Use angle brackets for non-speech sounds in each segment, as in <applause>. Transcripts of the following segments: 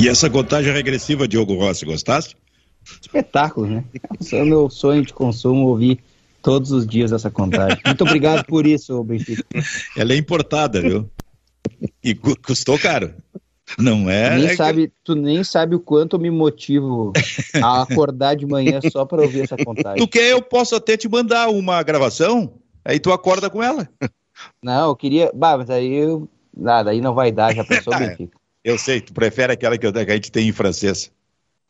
E essa contagem regressiva, Diogo Rossi, gostaste? Espetáculo, né? Esse é o meu sonho de consumo, ouvir todos os dias essa contagem. Muito obrigado por isso, Benfica. Ela é importada, viu? E custou caro. Não é? Tu nem, é sabe, que... tu nem sabe o quanto eu me motivo a acordar de manhã só para ouvir essa contagem. Tu quer, eu posso até te mandar uma gravação, aí tu acorda com ela. Não, eu queria. Bah, mas aí eu. Nada, aí não vai dar, já pensou, <laughs> Benfica. Eu sei, tu prefere aquela que, a gente tem em francês.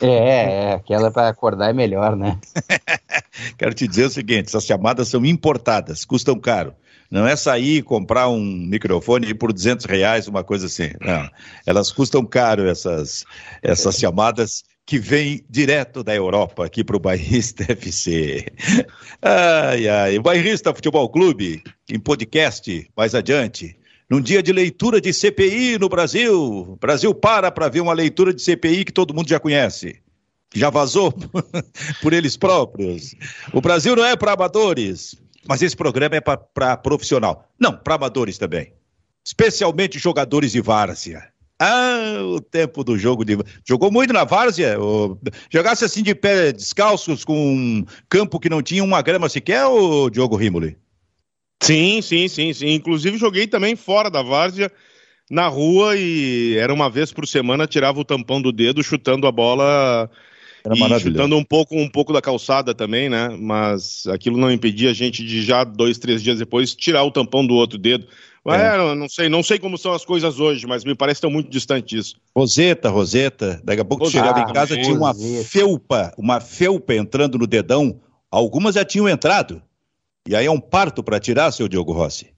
É, é aquela para acordar é melhor, né? <laughs> Quero te dizer o seguinte: essas chamadas são importadas, custam caro. Não é sair e comprar um microfone por 200 reais, uma coisa assim. Não. Elas custam caro, essas, essas chamadas que vêm direto da Europa aqui para o Bairrista <laughs> FC. Ai, ai. O Bairrista Futebol Clube, em podcast, mais adiante. Num dia de leitura de CPI no Brasil. O Brasil para para ver uma leitura de CPI que todo mundo já conhece já vazou <laughs> por eles próprios. O Brasil não é para amadores. Mas esse programa é para profissional. Não, para amadores também. Especialmente jogadores de várzea. Ah, o tempo do jogo de. Jogou muito na várzea? Ou... Jogasse assim de pé descalços com um campo que não tinha uma grama sequer, ou Diogo Rimoli? Sim, sim, sim, sim. Inclusive joguei também fora da várzea, na rua, e era uma vez por semana, tirava o tampão do dedo chutando a bola era e chutando um pouco, um pouco da calçada também, né? Mas aquilo não impedia a gente de já dois, três dias depois tirar o tampão do outro dedo. É. não sei, não sei como são as coisas hoje, mas me parece que estão muito distante disso. Roseta, Roseta, daqui a pouco tu chegava em casa, tinha uma felpa, uma felpa entrando no dedão. Algumas já tinham entrado. E aí é um parto para tirar, seu Diogo Rossi.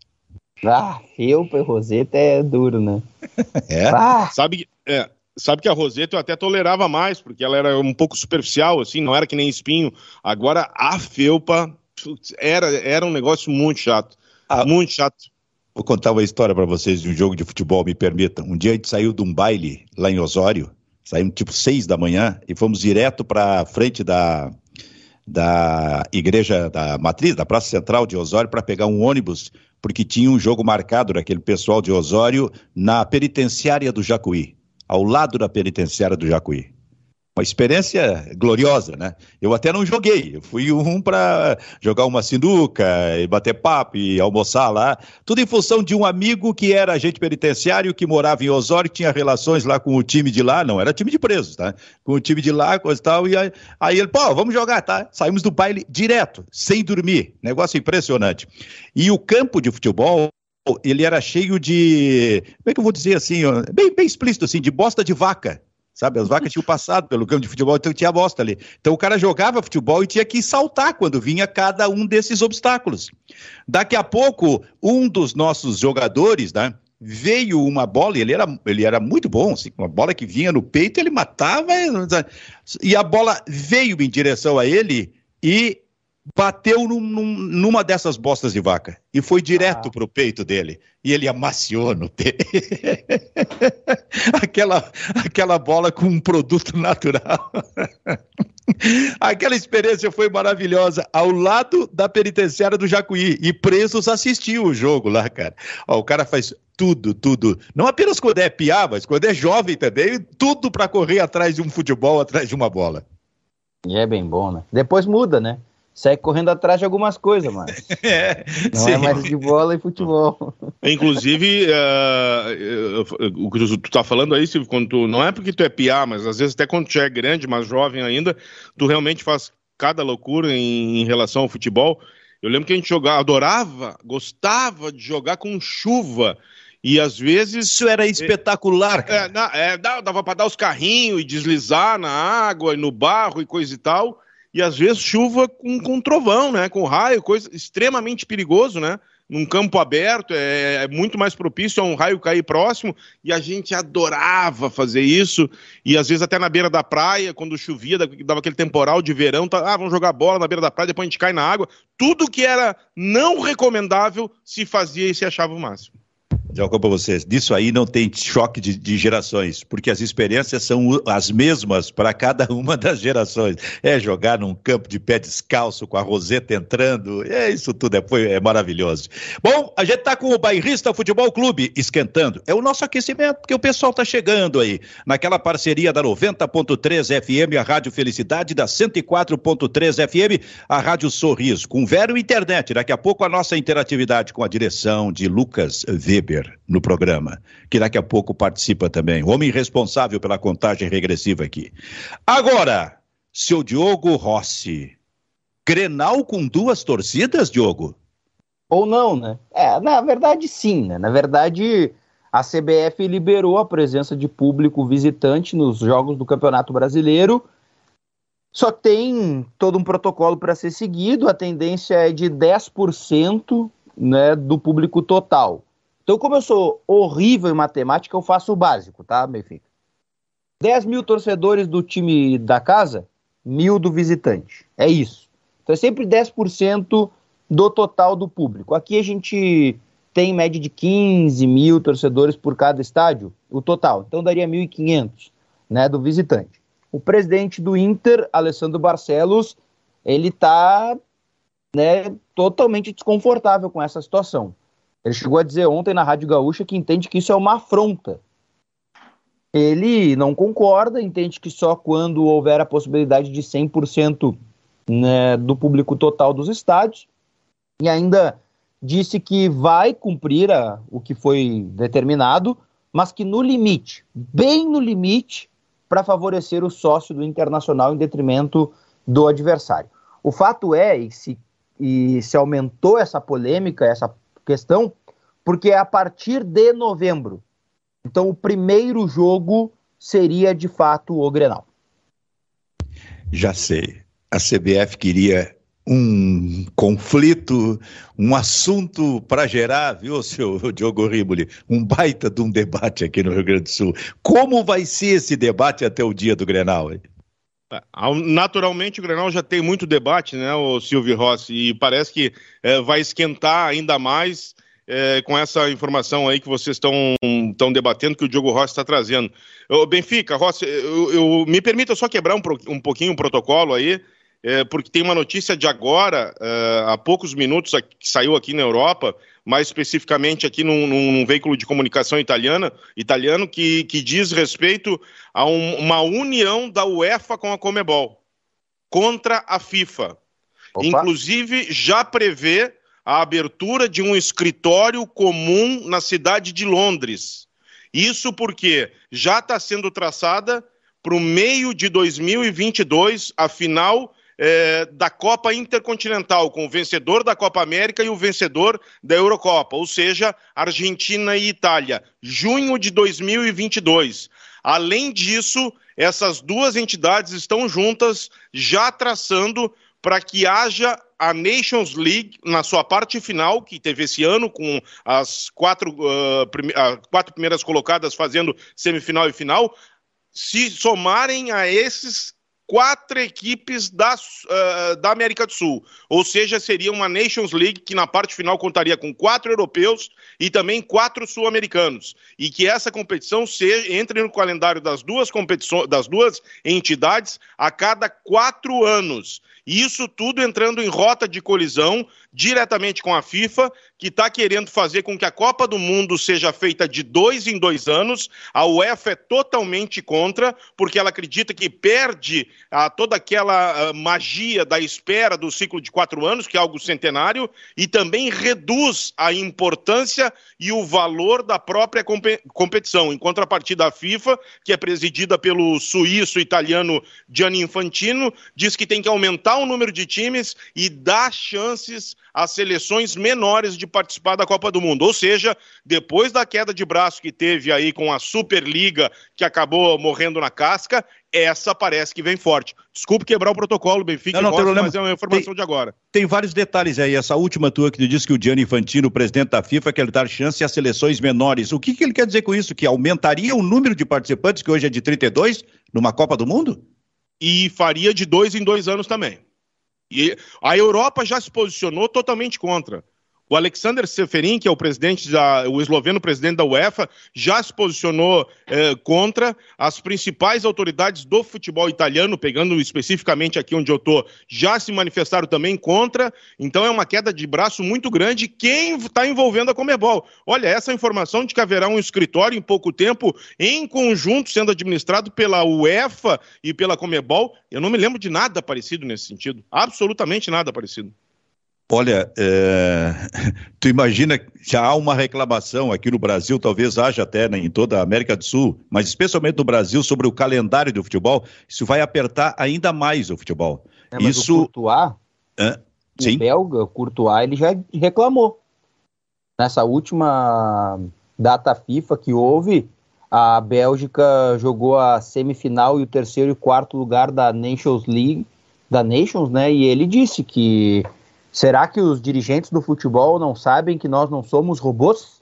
Ah, felpa e Roseta é duro, né? <laughs> é? Ah. Sabe, é, Sabe que a Roseta eu até tolerava mais, porque ela era um pouco superficial, assim, não era que nem espinho. Agora, a felpa era, era um negócio muito chato. Ah, muito chato. Vou contar uma história para vocês de um jogo de futebol, me permitam. Um dia a gente saiu de um baile lá em Osório, saímos tipo seis da manhã e fomos direto para frente da, da igreja da matriz, da Praça Central de Osório, para pegar um ônibus, porque tinha um jogo marcado daquele pessoal de Osório na penitenciária do Jacuí ao lado da penitenciária do Jacuí. Uma experiência gloriosa, né? Eu até não joguei, eu fui um para jogar uma sinuca e bater papo e almoçar lá, tudo em função de um amigo que era agente penitenciário, que morava em Osório, tinha relações lá com o time de lá, não era time de presos, tá? Com o time de lá, coisa e tal, e aí, aí ele, pô, vamos jogar, tá? Saímos do baile direto, sem dormir, negócio impressionante. E o campo de futebol ele era cheio de. Como é que eu vou dizer assim? Bem, bem explícito, assim, de bosta de vaca. Sabe, as vacas tinham passado pelo campo de futebol, então tinha bosta ali. Então o cara jogava futebol e tinha que saltar quando vinha cada um desses obstáculos. Daqui a pouco, um dos nossos jogadores, né? Veio uma bola, e ele era, ele era muito bom, assim, uma bola que vinha no peito, ele matava, e a bola veio em direção a ele e bateu num, num, numa dessas bostas de vaca e foi direto ah. pro peito dele. E ele amaciou no peito. <laughs> aquela, aquela bola com um produto natural. <laughs> Aquela experiência foi maravilhosa ao lado da penitenciária do Jacuí e presos assistiam o jogo lá, cara. Ó, o cara faz tudo, tudo. Não apenas quando é piá, mas quando é jovem também, tudo para correr atrás de um futebol, atrás de uma bola. E é bem bom, né? Depois muda, né? Segue correndo atrás de algumas coisas, mas <laughs> é, não é sim. é mais de bola e futebol. Inclusive, uh, o que tu, tu tá falando aí, Silvio, quando tu, não é porque tu é piá, mas às vezes até quando tu é grande, mas jovem ainda, tu realmente faz cada loucura em, em relação ao futebol. Eu lembro que a gente jogava, adorava, gostava de jogar com chuva. E às vezes. Isso era espetacular, É, é, dava para dar os carrinhos e deslizar na água e no barro e coisa e tal e às vezes chuva com, com trovão, né? Com raio, coisa extremamente perigoso, né? Num campo aberto, é, é, muito mais propício a um raio cair próximo, e a gente adorava fazer isso, e às vezes até na beira da praia, quando chovia, dava aquele temporal de verão, tá, ah, vamos jogar bola na beira da praia, depois a gente cai na água. Tudo que era não recomendável se fazia e se achava o máximo. Já para vocês, disso aí não tem choque de, de, gerações, porque as experiências são as mesmas para cada uma das gerações. É jogar num campo de pé descalço com a roseta entrando, é isso tudo é, foi, é maravilhoso. Bom, a gente está com o Bairrista Futebol Clube esquentando. É o nosso aquecimento, porque o pessoal está chegando aí, naquela parceria da 90.3 FM, a Rádio Felicidade, da 104.3 FM, a Rádio Sorriso, com Vero Internet. Daqui a pouco a nossa interatividade com a direção de Lucas Weber no programa, que daqui a pouco participa também. O homem responsável pela contagem regressiva aqui. Agora, seu Diogo Rossi. Grenal com duas torcidas, Diogo? Ou não, né? É, na verdade, sim, né? Na verdade, a CBF liberou a presença de público visitante nos jogos do Campeonato Brasileiro. Só tem todo um protocolo para ser seguido, a tendência é de 10% né, do público total. Então, como eu sou horrível em matemática, eu faço o básico, tá, Benfica? 10 mil torcedores do time da casa, mil do visitante. É isso. Então é sempre 10% do total do público. Aqui a gente tem média de 15 mil torcedores por cada estádio, o total. Então daria 1.500 né, do visitante. O presidente do Inter, Alessandro Barcelos, ele está né, totalmente desconfortável com essa situação. Ele chegou a dizer ontem na Rádio Gaúcha que entende que isso é uma afronta. Ele não concorda, entende que só quando houver a possibilidade de 100% né, do público total dos estádios, e ainda disse que vai cumprir a, o que foi determinado, mas que no limite, bem no limite, para favorecer o sócio do Internacional em detrimento do adversário. O fato é, e se, e se aumentou essa polêmica, essa questão, porque é a partir de novembro. Então, o primeiro jogo seria de fato o Grenal. Já sei. A CBF queria um conflito, um assunto para gerar, viu, seu <laughs> Diogo Rimoli? Um baita de um debate aqui no Rio Grande do Sul. Como vai ser esse debate até o dia do Grenal? Hein? Naturalmente, o Grenal já tem muito debate, né, o Silvio Rossi, e parece que é, vai esquentar ainda mais é, com essa informação aí que vocês estão debatendo, que o Diogo Rossi está trazendo. Ô, Benfica, Rossi, eu, eu, me permita só quebrar um, um pouquinho o protocolo aí, é, porque tem uma notícia de agora, é, há poucos minutos, que saiu aqui na Europa, mais especificamente aqui num, num veículo de comunicação italiana, italiano, que, que diz respeito a um, uma união da UEFA com a Comebol contra a FIFA. Opa. Inclusive, já prevê a abertura de um escritório comum na cidade de Londres. Isso porque já está sendo traçada para o meio de 2022 a final é, da Copa Intercontinental, com o vencedor da Copa América e o vencedor da Eurocopa, ou seja, Argentina e Itália, junho de 2022. Além disso, essas duas entidades estão juntas, já traçando para que haja a Nations League na sua parte final, que teve esse ano, com as quatro, uh, prime uh, quatro primeiras colocadas fazendo semifinal e final, se somarem a esses quatro equipes da, uh, da América do Sul. Ou seja, seria uma Nations League que na parte final contaria com quatro europeus e também quatro sul-americanos. E que essa competição seja, entre no calendário das duas competições, das duas entidades a cada quatro anos. Isso tudo entrando em rota de colisão diretamente com a FIFA, que está querendo fazer com que a Copa do Mundo seja feita de dois em dois anos. A UEFA é totalmente contra, porque ela acredita que perde toda aquela ah, magia da espera do ciclo de quatro anos, que é algo centenário, e também reduz a importância e o valor da própria competição. Em contrapartida, a FIFA, que é presidida pelo suíço-italiano Gianni Infantino, diz que tem que aumentar o número de times e dar chances às seleções menores de participar da Copa do Mundo. Ou seja, depois da queda de braço que teve aí com a Superliga, que acabou morrendo na casca, essa parece que vem forte. Desculpe quebrar o protocolo, Benfica, não, não, gosto, mas é uma informação tem, de agora. Tem vários detalhes aí. Essa última tua que tu disse que o Gianni Infantino, presidente da FIFA, quer dar chance às seleções menores. O que, que ele quer dizer com isso? Que aumentaria o número de participantes, que hoje é de 32, numa Copa do Mundo? E faria de dois em dois anos também. E a Europa já se posicionou totalmente contra. O Alexander Seferin, que é o presidente da, o esloveno presidente da UEFA, já se posicionou eh, contra. As principais autoridades do futebol italiano, pegando especificamente aqui onde eu estou, já se manifestaram também contra. Então é uma queda de braço muito grande. Quem está envolvendo a Comebol? Olha, essa informação de que haverá um escritório em pouco tempo, em conjunto, sendo administrado pela UEFA e pela Comebol, eu não me lembro de nada parecido nesse sentido. Absolutamente nada parecido. Olha, é... <laughs> tu imagina, já há uma reclamação aqui no Brasil, talvez haja até né, em toda a América do Sul, mas especialmente no Brasil, sobre o calendário do futebol. Isso vai apertar ainda mais o futebol. É, mas Isso... o Courtois? Sim. o belga, o Courtois, ele já reclamou. Nessa última data FIFA que houve, a Bélgica jogou a semifinal e o terceiro e quarto lugar da Nations League, da Nations, né? E ele disse que será que os dirigentes do futebol não sabem que nós não somos robôs?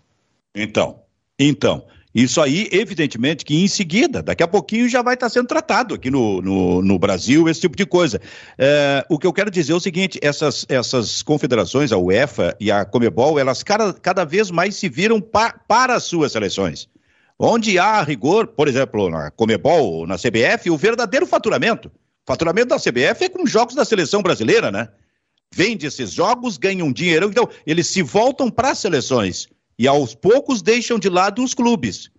Então, então, isso aí, evidentemente, que em seguida, daqui a pouquinho já vai estar sendo tratado aqui no, no, no Brasil, esse tipo de coisa. É, o que eu quero dizer é o seguinte: essas, essas confederações, a UEFA e a Comebol, elas cada, cada vez mais se viram pa, para as suas seleções. Onde há rigor, por exemplo, na Comebol ou na CBF, o verdadeiro faturamento. O faturamento da CBF é com jogos da seleção brasileira, né? Vende esses jogos, ganham dinheiro, então eles se voltam para as seleções e aos poucos deixam de lado os clubes.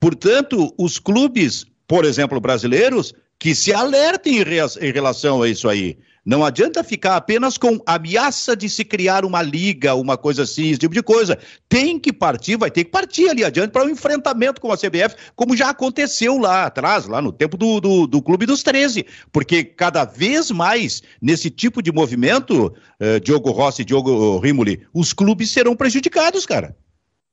Portanto, os clubes, por exemplo, brasileiros, que se alertem em relação a isso aí. Não adianta ficar apenas com ameaça de se criar uma liga, uma coisa assim, esse tipo de coisa. Tem que partir, vai ter que partir ali adiante para um enfrentamento com a CBF, como já aconteceu lá atrás, lá no tempo do, do, do Clube dos 13. Porque cada vez mais, nesse tipo de movimento, eh, Diogo Rossi e Diogo Rimoli, os clubes serão prejudicados, cara.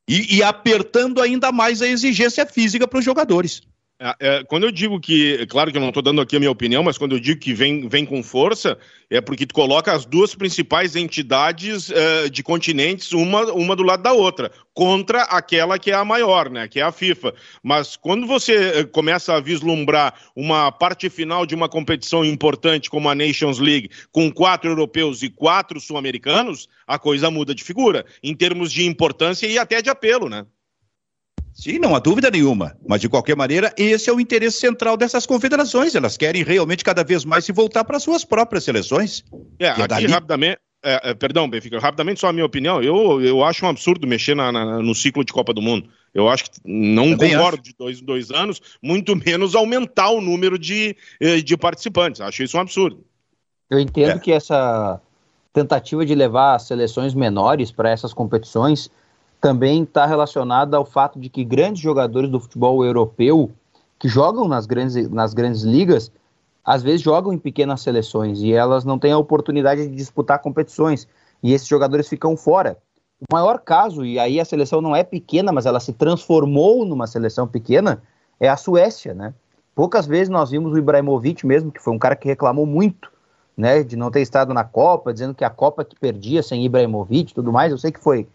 E, e apertando ainda mais a exigência física para os jogadores. É, é, quando eu digo que, claro que eu não estou dando aqui a minha opinião, mas quando eu digo que vem, vem com força, é porque tu coloca as duas principais entidades é, de continentes, uma, uma do lado da outra, contra aquela que é a maior, né, que é a FIFA. Mas quando você é, começa a vislumbrar uma parte final de uma competição importante como a Nations League, com quatro europeus e quatro sul-americanos, a coisa muda de figura, em termos de importância e até de apelo, né? Sim, não há dúvida nenhuma. Mas, de qualquer maneira, esse é o interesse central dessas confederações. Elas querem realmente cada vez mais se voltar para suas próprias seleções. É, é aqui dali... rapidamente. É, é, perdão, Benfica, rapidamente só a minha opinião. Eu, eu acho um absurdo mexer na, na, no ciclo de Copa do Mundo. Eu acho que não Também concordo acho. de dois em dois anos, muito menos aumentar o número de, eh, de participantes. Acho isso um absurdo. Eu entendo é. que essa tentativa de levar as seleções menores para essas competições também está relacionada ao fato de que grandes jogadores do futebol europeu que jogam nas grandes, nas grandes ligas, às vezes jogam em pequenas seleções e elas não têm a oportunidade de disputar competições e esses jogadores ficam fora. O maior caso, e aí a seleção não é pequena, mas ela se transformou numa seleção pequena, é a Suécia, né? Poucas vezes nós vimos o Ibrahimovic mesmo, que foi um cara que reclamou muito, né, de não ter estado na Copa, dizendo que a Copa que perdia sem Ibrahimovic e tudo mais. Eu sei que foi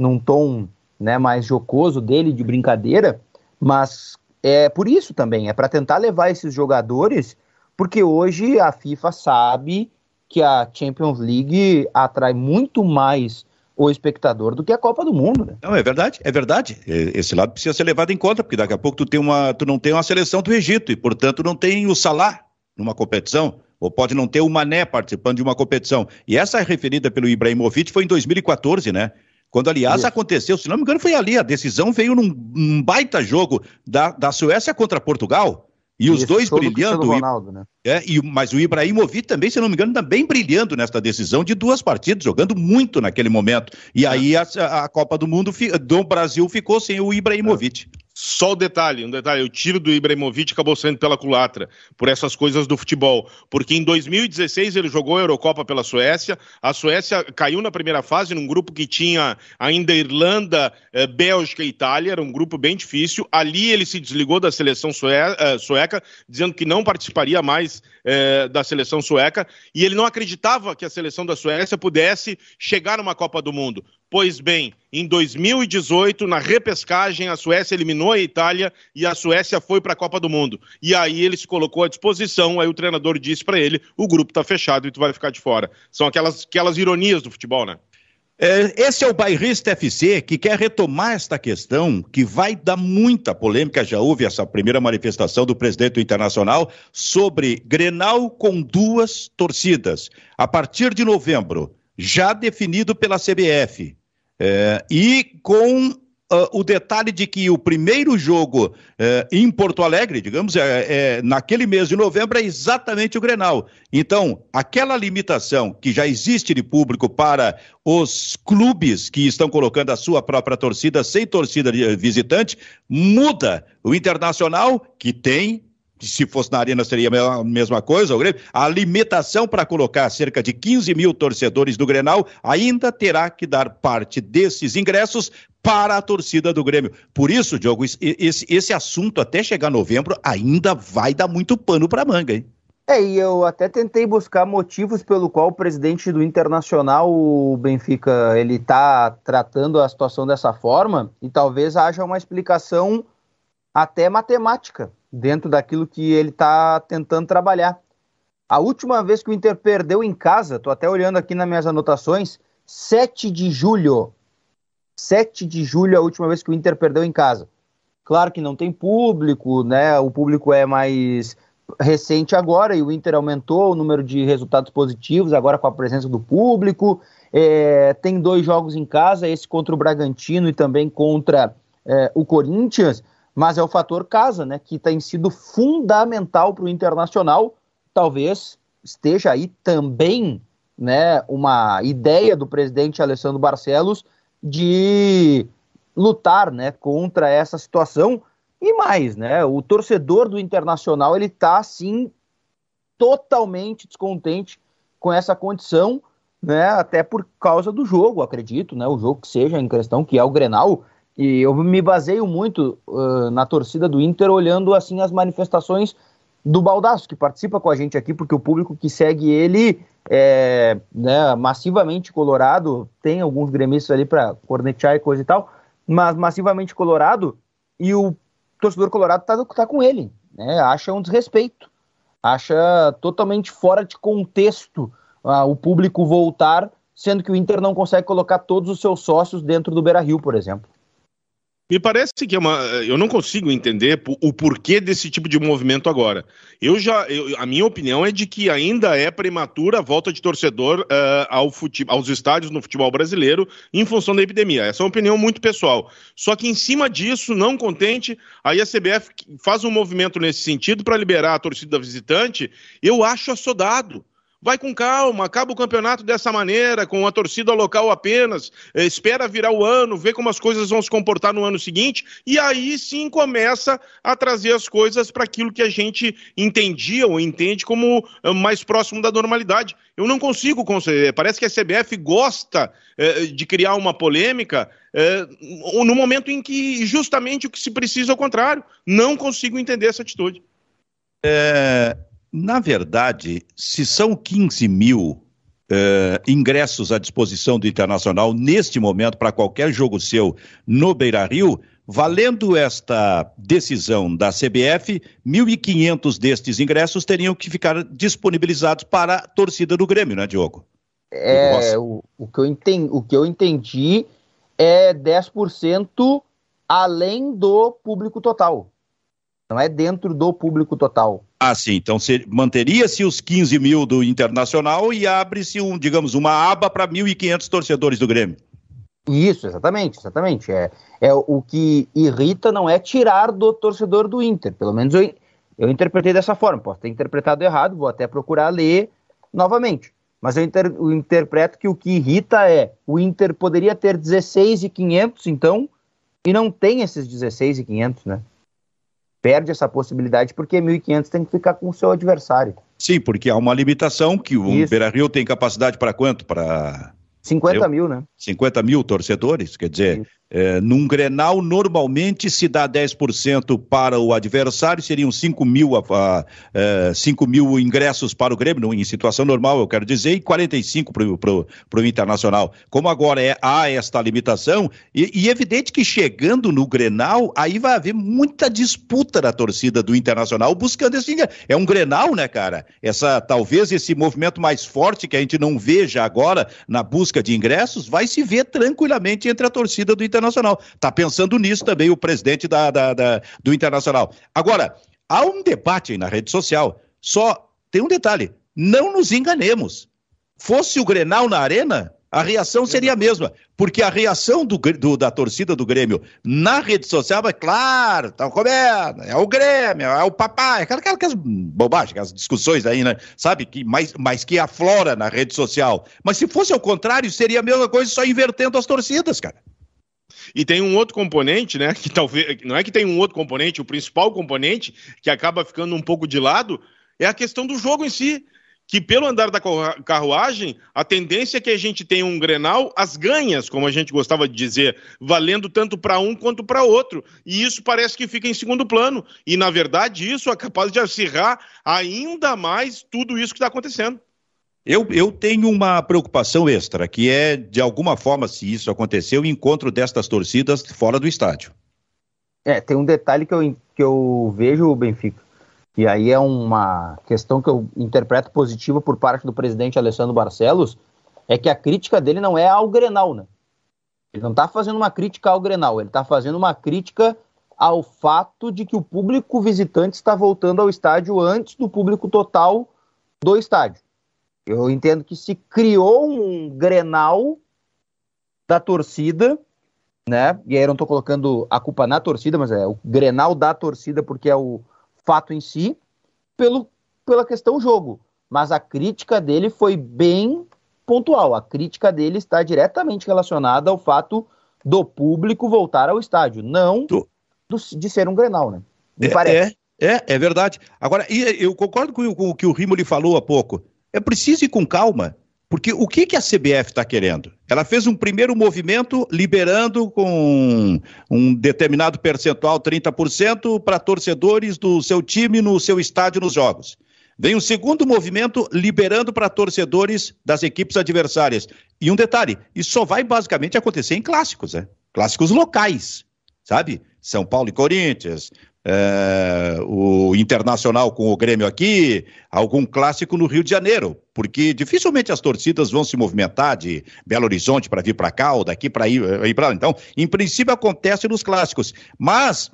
num tom né, mais jocoso dele, de brincadeira, mas é por isso também, é para tentar levar esses jogadores, porque hoje a FIFA sabe que a Champions League atrai muito mais o espectador do que a Copa do Mundo, né? Não, é verdade, é verdade. Esse lado precisa ser levado em conta, porque daqui a pouco tu, tem uma, tu não tem uma seleção do Egito e, portanto, não tem o Salah numa competição, ou pode não ter o Mané participando de uma competição. E essa referida pelo Ibrahimovic foi em 2014, né? Quando, aliás, Isso. aconteceu, se não me engano, foi ali. A decisão veio num, num baita jogo da, da Suécia contra Portugal. E os dois brilhando. Ronaldo, né? é, e, mas o Ibrahimovic também, se não me engano, também brilhando nesta decisão de duas partidas, jogando muito naquele momento. E aí a, a Copa do Mundo do Brasil ficou sem o Ibrahimovic. É. Só o detalhe, um detalhe, o tiro do Ibrahimovic acabou sendo pela culatra, por essas coisas do futebol. Porque em 2016 ele jogou a Eurocopa pela Suécia, a Suécia caiu na primeira fase num grupo que tinha ainda Irlanda, eh, Bélgica e Itália, era um grupo bem difícil. Ali ele se desligou da seleção eh, sueca, dizendo que não participaria mais eh, da seleção sueca, e ele não acreditava que a seleção da Suécia pudesse chegar numa Copa do Mundo. Pois bem, em 2018, na repescagem, a Suécia eliminou a Itália e a Suécia foi para a Copa do Mundo. E aí ele se colocou à disposição, aí o treinador disse para ele: o grupo está fechado e tu vai ficar de fora. São aquelas, aquelas ironias do futebol, né? É, esse é o Bairrista FC que quer retomar esta questão, que vai dar muita polêmica. Já houve essa primeira manifestação do presidente do Internacional sobre Grenal com duas torcidas. A partir de novembro, já definido pela CBF. É, e com Uh, o detalhe de que o primeiro jogo uh, em Porto Alegre, digamos, é, é, naquele mês de novembro, é exatamente o Grenal. Então, aquela limitação que já existe de público para os clubes que estão colocando a sua própria torcida sem torcida visitante, muda. O Internacional, que tem se fosse na Arena seria a mesma coisa, o Grêmio, a limitação para colocar cerca de 15 mil torcedores do Grenal ainda terá que dar parte desses ingressos para a torcida do Grêmio. Por isso, Diogo, esse, esse assunto até chegar novembro ainda vai dar muito pano para manga, hein? É, e eu até tentei buscar motivos pelo qual o presidente do Internacional, o Benfica, ele está tratando a situação dessa forma, e talvez haja uma explicação até matemática dentro daquilo que ele está tentando trabalhar. A última vez que o Inter perdeu em casa, estou até olhando aqui nas minhas anotações, 7 de julho 7 de julho, a última vez que o Inter perdeu em casa. Claro que não tem público, né? O público é mais recente agora e o Inter aumentou o número de resultados positivos agora com a presença do público. É, tem dois jogos em casa, esse contra o Bragantino e também contra é, o Corinthians, mas é o fator casa, né? Que tem sido fundamental para o Internacional. Talvez esteja aí também, né? Uma ideia do presidente Alessandro Barcelos de lutar, né, contra essa situação e mais, né, o torcedor do Internacional ele está assim totalmente descontente com essa condição, né, até por causa do jogo, acredito, né, o jogo que seja em questão que é o Grenal e eu me baseio muito uh, na torcida do Inter olhando assim as manifestações do Baldaço, que participa com a gente aqui, porque o público que segue ele é né, massivamente colorado, tem alguns gremistas ali para cornetear e coisa e tal, mas massivamente colorado, e o torcedor colorado tá, tá com ele, né, acha um desrespeito, acha totalmente fora de contexto o público voltar, sendo que o Inter não consegue colocar todos os seus sócios dentro do Beira-Rio, por exemplo. Me parece que é uma. Eu não consigo entender o porquê desse tipo de movimento agora. Eu já. Eu, a minha opinião é de que ainda é prematura a volta de torcedor uh, ao fute, aos estádios no futebol brasileiro em função da epidemia. Essa é uma opinião muito pessoal. Só que em cima disso, não contente, aí a CBF faz um movimento nesse sentido para liberar a torcida visitante. Eu acho assodado. Vai com calma, acaba o campeonato dessa maneira, com a torcida local apenas, eh, espera virar o ano, vê como as coisas vão se comportar no ano seguinte, e aí sim começa a trazer as coisas para aquilo que a gente entendia ou entende como eh, mais próximo da normalidade. Eu não consigo conceber, parece que a CBF gosta eh, de criar uma polêmica no momento em que justamente o que se precisa é o contrário. Não consigo entender essa atitude. É, na verdade, se são 15 mil uh, ingressos à disposição do Internacional neste momento para qualquer jogo seu no Beira Rio, valendo esta decisão da CBF, 1.500 destes ingressos teriam que ficar disponibilizados para a torcida do Grêmio, né, Diogo? É, o, o, que eu entendi, o que eu entendi é 10% além do público total. Não é dentro do público total. Ah, sim. Então manteria-se os 15 mil do Internacional e abre-se, um, digamos, uma aba para 1.500 torcedores do Grêmio. Isso, exatamente, exatamente. É, é o que irrita não é tirar do torcedor do Inter. Pelo menos eu, eu interpretei dessa forma. Posso ter interpretado errado, vou até procurar ler novamente. Mas eu, inter, eu interpreto que o que irrita é o Inter poderia ter 16,500, então, e não tem esses 16,500, né? Perde essa possibilidade porque 1.500 tem que ficar com o seu adversário. Sim, porque há uma limitação que o Beira-Rio tem capacidade para quanto? Para 50 Eu, mil, né? 50 mil torcedores, quer dizer, É, num Grenal, normalmente se dá 10% para o adversário, seriam 5 mil, a, a, a, 5 mil ingressos para o Grêmio, em situação normal, eu quero dizer, e 45 para o Internacional. Como agora é, há esta limitação, e, e evidente que chegando no Grenal, aí vai haver muita disputa da torcida do Internacional buscando esse É um Grenal, né, cara? Essa, talvez esse movimento mais forte que a gente não veja agora na busca de ingressos, vai se ver tranquilamente entre a torcida do Internacional Internacional. Está pensando nisso também o presidente da, da, da, do Internacional. Agora, há um debate aí na rede social. Só tem um detalhe: não nos enganemos. Fosse o Grenal na arena, a reação seria a mesma, porque a reação do, do, da torcida do Grêmio na rede social é claro, tá comendo, é o Grêmio, é o papai, aquelas, aquelas bobagens, aquelas discussões aí, né? Sabe, que, mas, mas que aflora na rede social. Mas se fosse ao contrário, seria a mesma coisa, só invertendo as torcidas, cara. E tem um outro componente, né? Que talvez. Não é que tem um outro componente, o principal componente, que acaba ficando um pouco de lado, é a questão do jogo em si. Que pelo andar da carruagem, a tendência é que a gente tenha um grenal, as ganhas, como a gente gostava de dizer, valendo tanto para um quanto para outro. E isso parece que fica em segundo plano. E, na verdade, isso é capaz de acirrar ainda mais tudo isso que está acontecendo. Eu, eu tenho uma preocupação extra, que é, de alguma forma, se isso acontecer, o encontro destas torcidas fora do estádio. É, tem um detalhe que eu, que eu vejo, Benfica, e aí é uma questão que eu interpreto positiva por parte do presidente Alessandro Barcelos, é que a crítica dele não é ao Grenal, né? Ele não está fazendo uma crítica ao Grenal, ele está fazendo uma crítica ao fato de que o público visitante está voltando ao estádio antes do público total do estádio. Eu entendo que se criou um grenal da torcida, né? E aí eu não estou colocando a culpa na torcida, mas é o grenal da torcida, porque é o fato em si, pelo, pela questão jogo. Mas a crítica dele foi bem pontual. A crítica dele está diretamente relacionada ao fato do público voltar ao estádio, não do, de ser um grenal, né? Me é, parece. É, é, é verdade. Agora, eu concordo com, o que o Rimo lhe falou há pouco. É preciso ir com calma, porque o que, que a CBF está querendo? Ela fez um primeiro movimento liberando com um determinado percentual, 30%, para torcedores do seu time no seu estádio nos jogos. Vem um segundo movimento liberando para torcedores das equipes adversárias. E um detalhe: isso só vai basicamente acontecer em clássicos, né? Clássicos locais, sabe? São Paulo e Corinthians, é, o Internacional com o Grêmio aqui, algum clássico no Rio de Janeiro, porque dificilmente as torcidas vão se movimentar de Belo Horizonte para vir para cá ou daqui para ir, ir para lá. Então, em princípio, acontece nos clássicos. Mas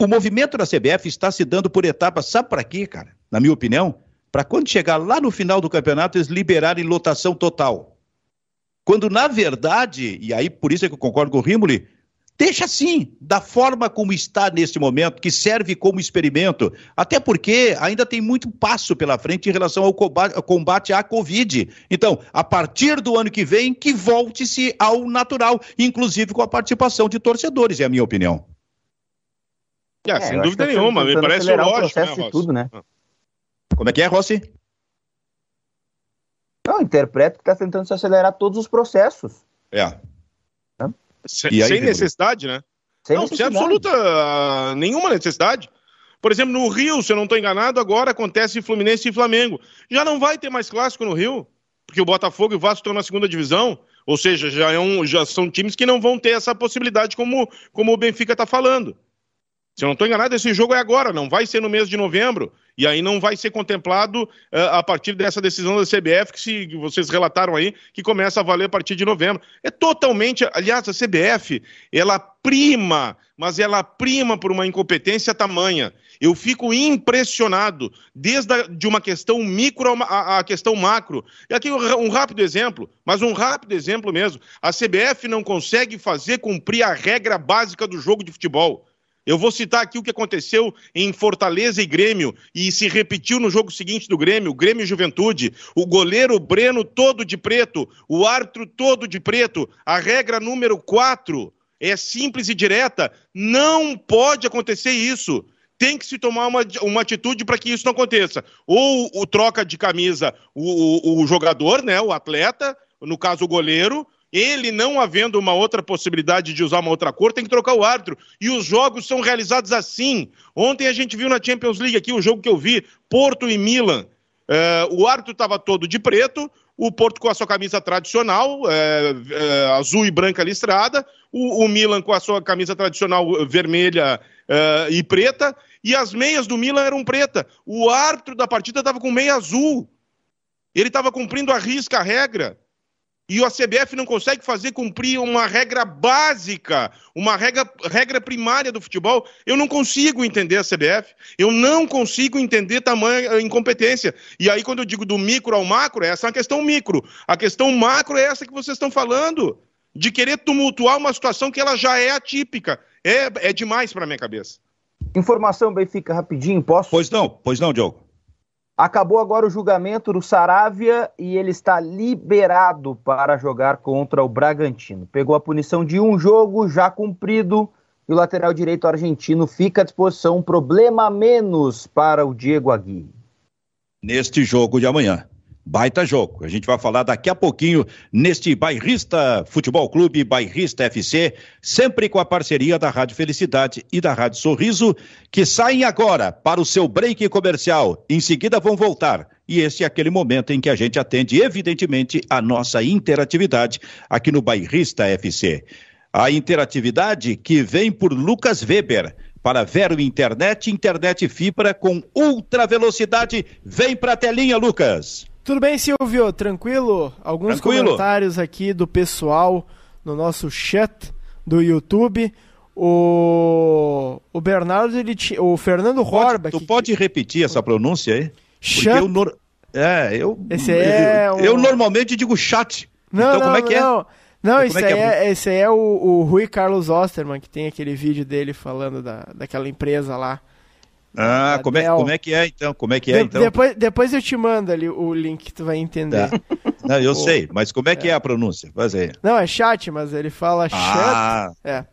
o movimento da CBF está se dando por etapas, sabe para quê, cara? Na minha opinião, para quando chegar lá no final do campeonato, eles liberarem lotação total. Quando, na verdade, e aí por isso é que eu concordo com o Rimoli, Deixa assim, da forma como está neste momento, que serve como experimento, até porque ainda tem muito passo pela frente em relação ao combate à Covid. Então, a partir do ano que vem, que volte-se ao natural, inclusive com a participação de torcedores, é a minha opinião. É, é sem dúvida nenhuma, me parece lógico. Né, tudo, né? Como é que é, Rossi? Não, interpreto que está tentando se acelerar todos os processos. É. Sem, aí, sem necessidade, né? Sem não, necessidade. sem absoluta uh, nenhuma necessidade. Por exemplo, no Rio, se eu não estou enganado, agora acontece Fluminense e Flamengo. Já não vai ter mais clássico no Rio, porque o Botafogo e o Vasco estão na segunda divisão. Ou seja, já, é um, já são times que não vão ter essa possibilidade, como, como o Benfica está falando. Se eu não estou enganado, esse jogo é agora, não vai ser no mês de novembro. E aí não vai ser contemplado uh, a partir dessa decisão da CBF, que se vocês relataram aí, que começa a valer a partir de novembro. É totalmente. Aliás, a CBF, ela prima, mas ela prima por uma incompetência tamanha. Eu fico impressionado, desde a, de uma questão micro a, a questão macro. E aqui um rápido exemplo, mas um rápido exemplo mesmo. A CBF não consegue fazer cumprir a regra básica do jogo de futebol. Eu vou citar aqui o que aconteceu em Fortaleza e Grêmio e se repetiu no jogo seguinte do Grêmio, Grêmio Juventude. O goleiro Breno todo de preto, o árbitro todo de preto. A regra número 4 é simples e direta. Não pode acontecer isso tem que se tomar uma, uma atitude para que isso não aconteça. Ou o troca de camisa o, o, o, jogador, né, o atleta, no caso o goleiro, ele não havendo uma outra possibilidade de usar uma outra cor, tem que trocar o árbitro. E os jogos são realizados assim. Ontem a gente viu na Champions League aqui, o jogo que eu vi, Porto e Milan. Uh, o árbitro estava todo de preto, o Porto com a sua camisa tradicional, é, é, azul e branca listrada, o, o, Milan com a sua camisa tradicional vermelha é, e preta, e as meias do Milan eram preta. O árbitro da partida estava com meia azul. Ele estava cumprindo a risca a regra. E a CBF não consegue fazer cumprir uma regra básica, uma regra, regra primária do futebol. Eu não consigo entender a CBF. Eu não consigo entender tamanha incompetência. E aí, quando eu digo do micro ao macro, essa é uma questão micro. A questão macro é essa que vocês estão falando. De querer tumultuar uma situação que ela já é atípica. É, é demais para minha cabeça. Informação, Benfica, rapidinho, posso? Pois não, pois não, Diogo. Acabou agora o julgamento do Saravia e ele está liberado para jogar contra o Bragantino. Pegou a punição de um jogo já cumprido e o lateral direito argentino fica à disposição. Um problema menos para o Diego Aguirre. Neste jogo de amanhã. Baita jogo. A gente vai falar daqui a pouquinho neste Bairrista Futebol Clube, Bairrista FC, sempre com a parceria da Rádio Felicidade e da Rádio Sorriso, que saem agora para o seu break comercial. Em seguida vão voltar. E esse é aquele momento em que a gente atende, evidentemente, a nossa interatividade aqui no Bairrista FC. A interatividade que vem por Lucas Weber para Vero Internet, internet fibra com ultra velocidade. Vem para a telinha, Lucas. Tudo bem, Silvio? Tranquilo? Alguns Tranquilo. comentários aqui do pessoal no nosso chat do YouTube. O, o Bernardo, ele t... o Fernando Horba. Tu pode repetir essa pronúncia aí? Chat. Eu, nor... é, eu, esse é eu, um... eu, normalmente digo chat. Não, então, não, como é que é? Não, não esse, é, é, esse é o, o Rui Carlos Osterman, que tem aquele vídeo dele falando da, daquela empresa lá. Ah, como é, como é que é então? Como é que é de, então? Depois, depois eu te mando ali o link que tu vai entender. Tá. Não, eu <laughs> sei, mas como é que é. é a pronúncia? Faz aí. Não, é chat, mas ele fala ah. chat. É.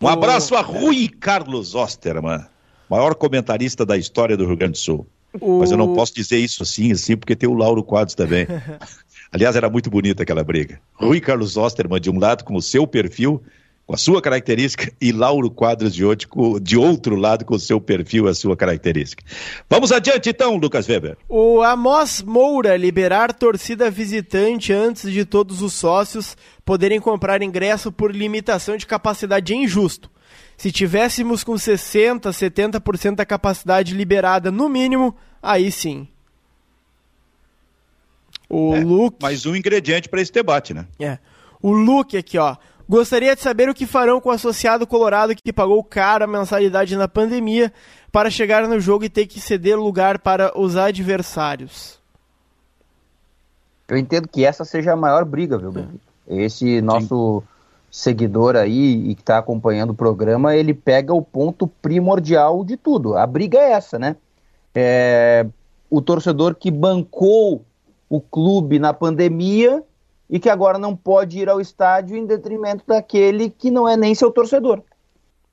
Um abraço a Rui Carlos Osterman, maior comentarista da história do Rio Grande do Sul. O... Mas eu não posso dizer isso assim, assim, porque tem o Lauro Quadros também. <laughs> Aliás, era muito bonita aquela briga. Rui Carlos Osterman de um lado com o seu perfil com a sua característica, e Lauro Quadros de outro, de outro lado com o seu perfil, a sua característica. Vamos adiante então, Lucas Weber. O Amos Moura liberar torcida visitante antes de todos os sócios poderem comprar ingresso por limitação de capacidade é injusto. Se tivéssemos com 60, 70% da capacidade liberada no mínimo, aí sim. O é, Luke. Mais um ingrediente para esse debate, né? É. O Luke aqui, ó. Gostaria de saber o que farão com o associado colorado que pagou caro a mensalidade na pandemia para chegar no jogo e ter que ceder lugar para os adversários. Eu entendo que essa seja a maior briga, viu, é. Esse nosso seguidor aí e que está acompanhando o programa, ele pega o ponto primordial de tudo. A briga é essa, né? É, o torcedor que bancou o clube na pandemia e que agora não pode ir ao estádio em detrimento daquele que não é nem seu torcedor.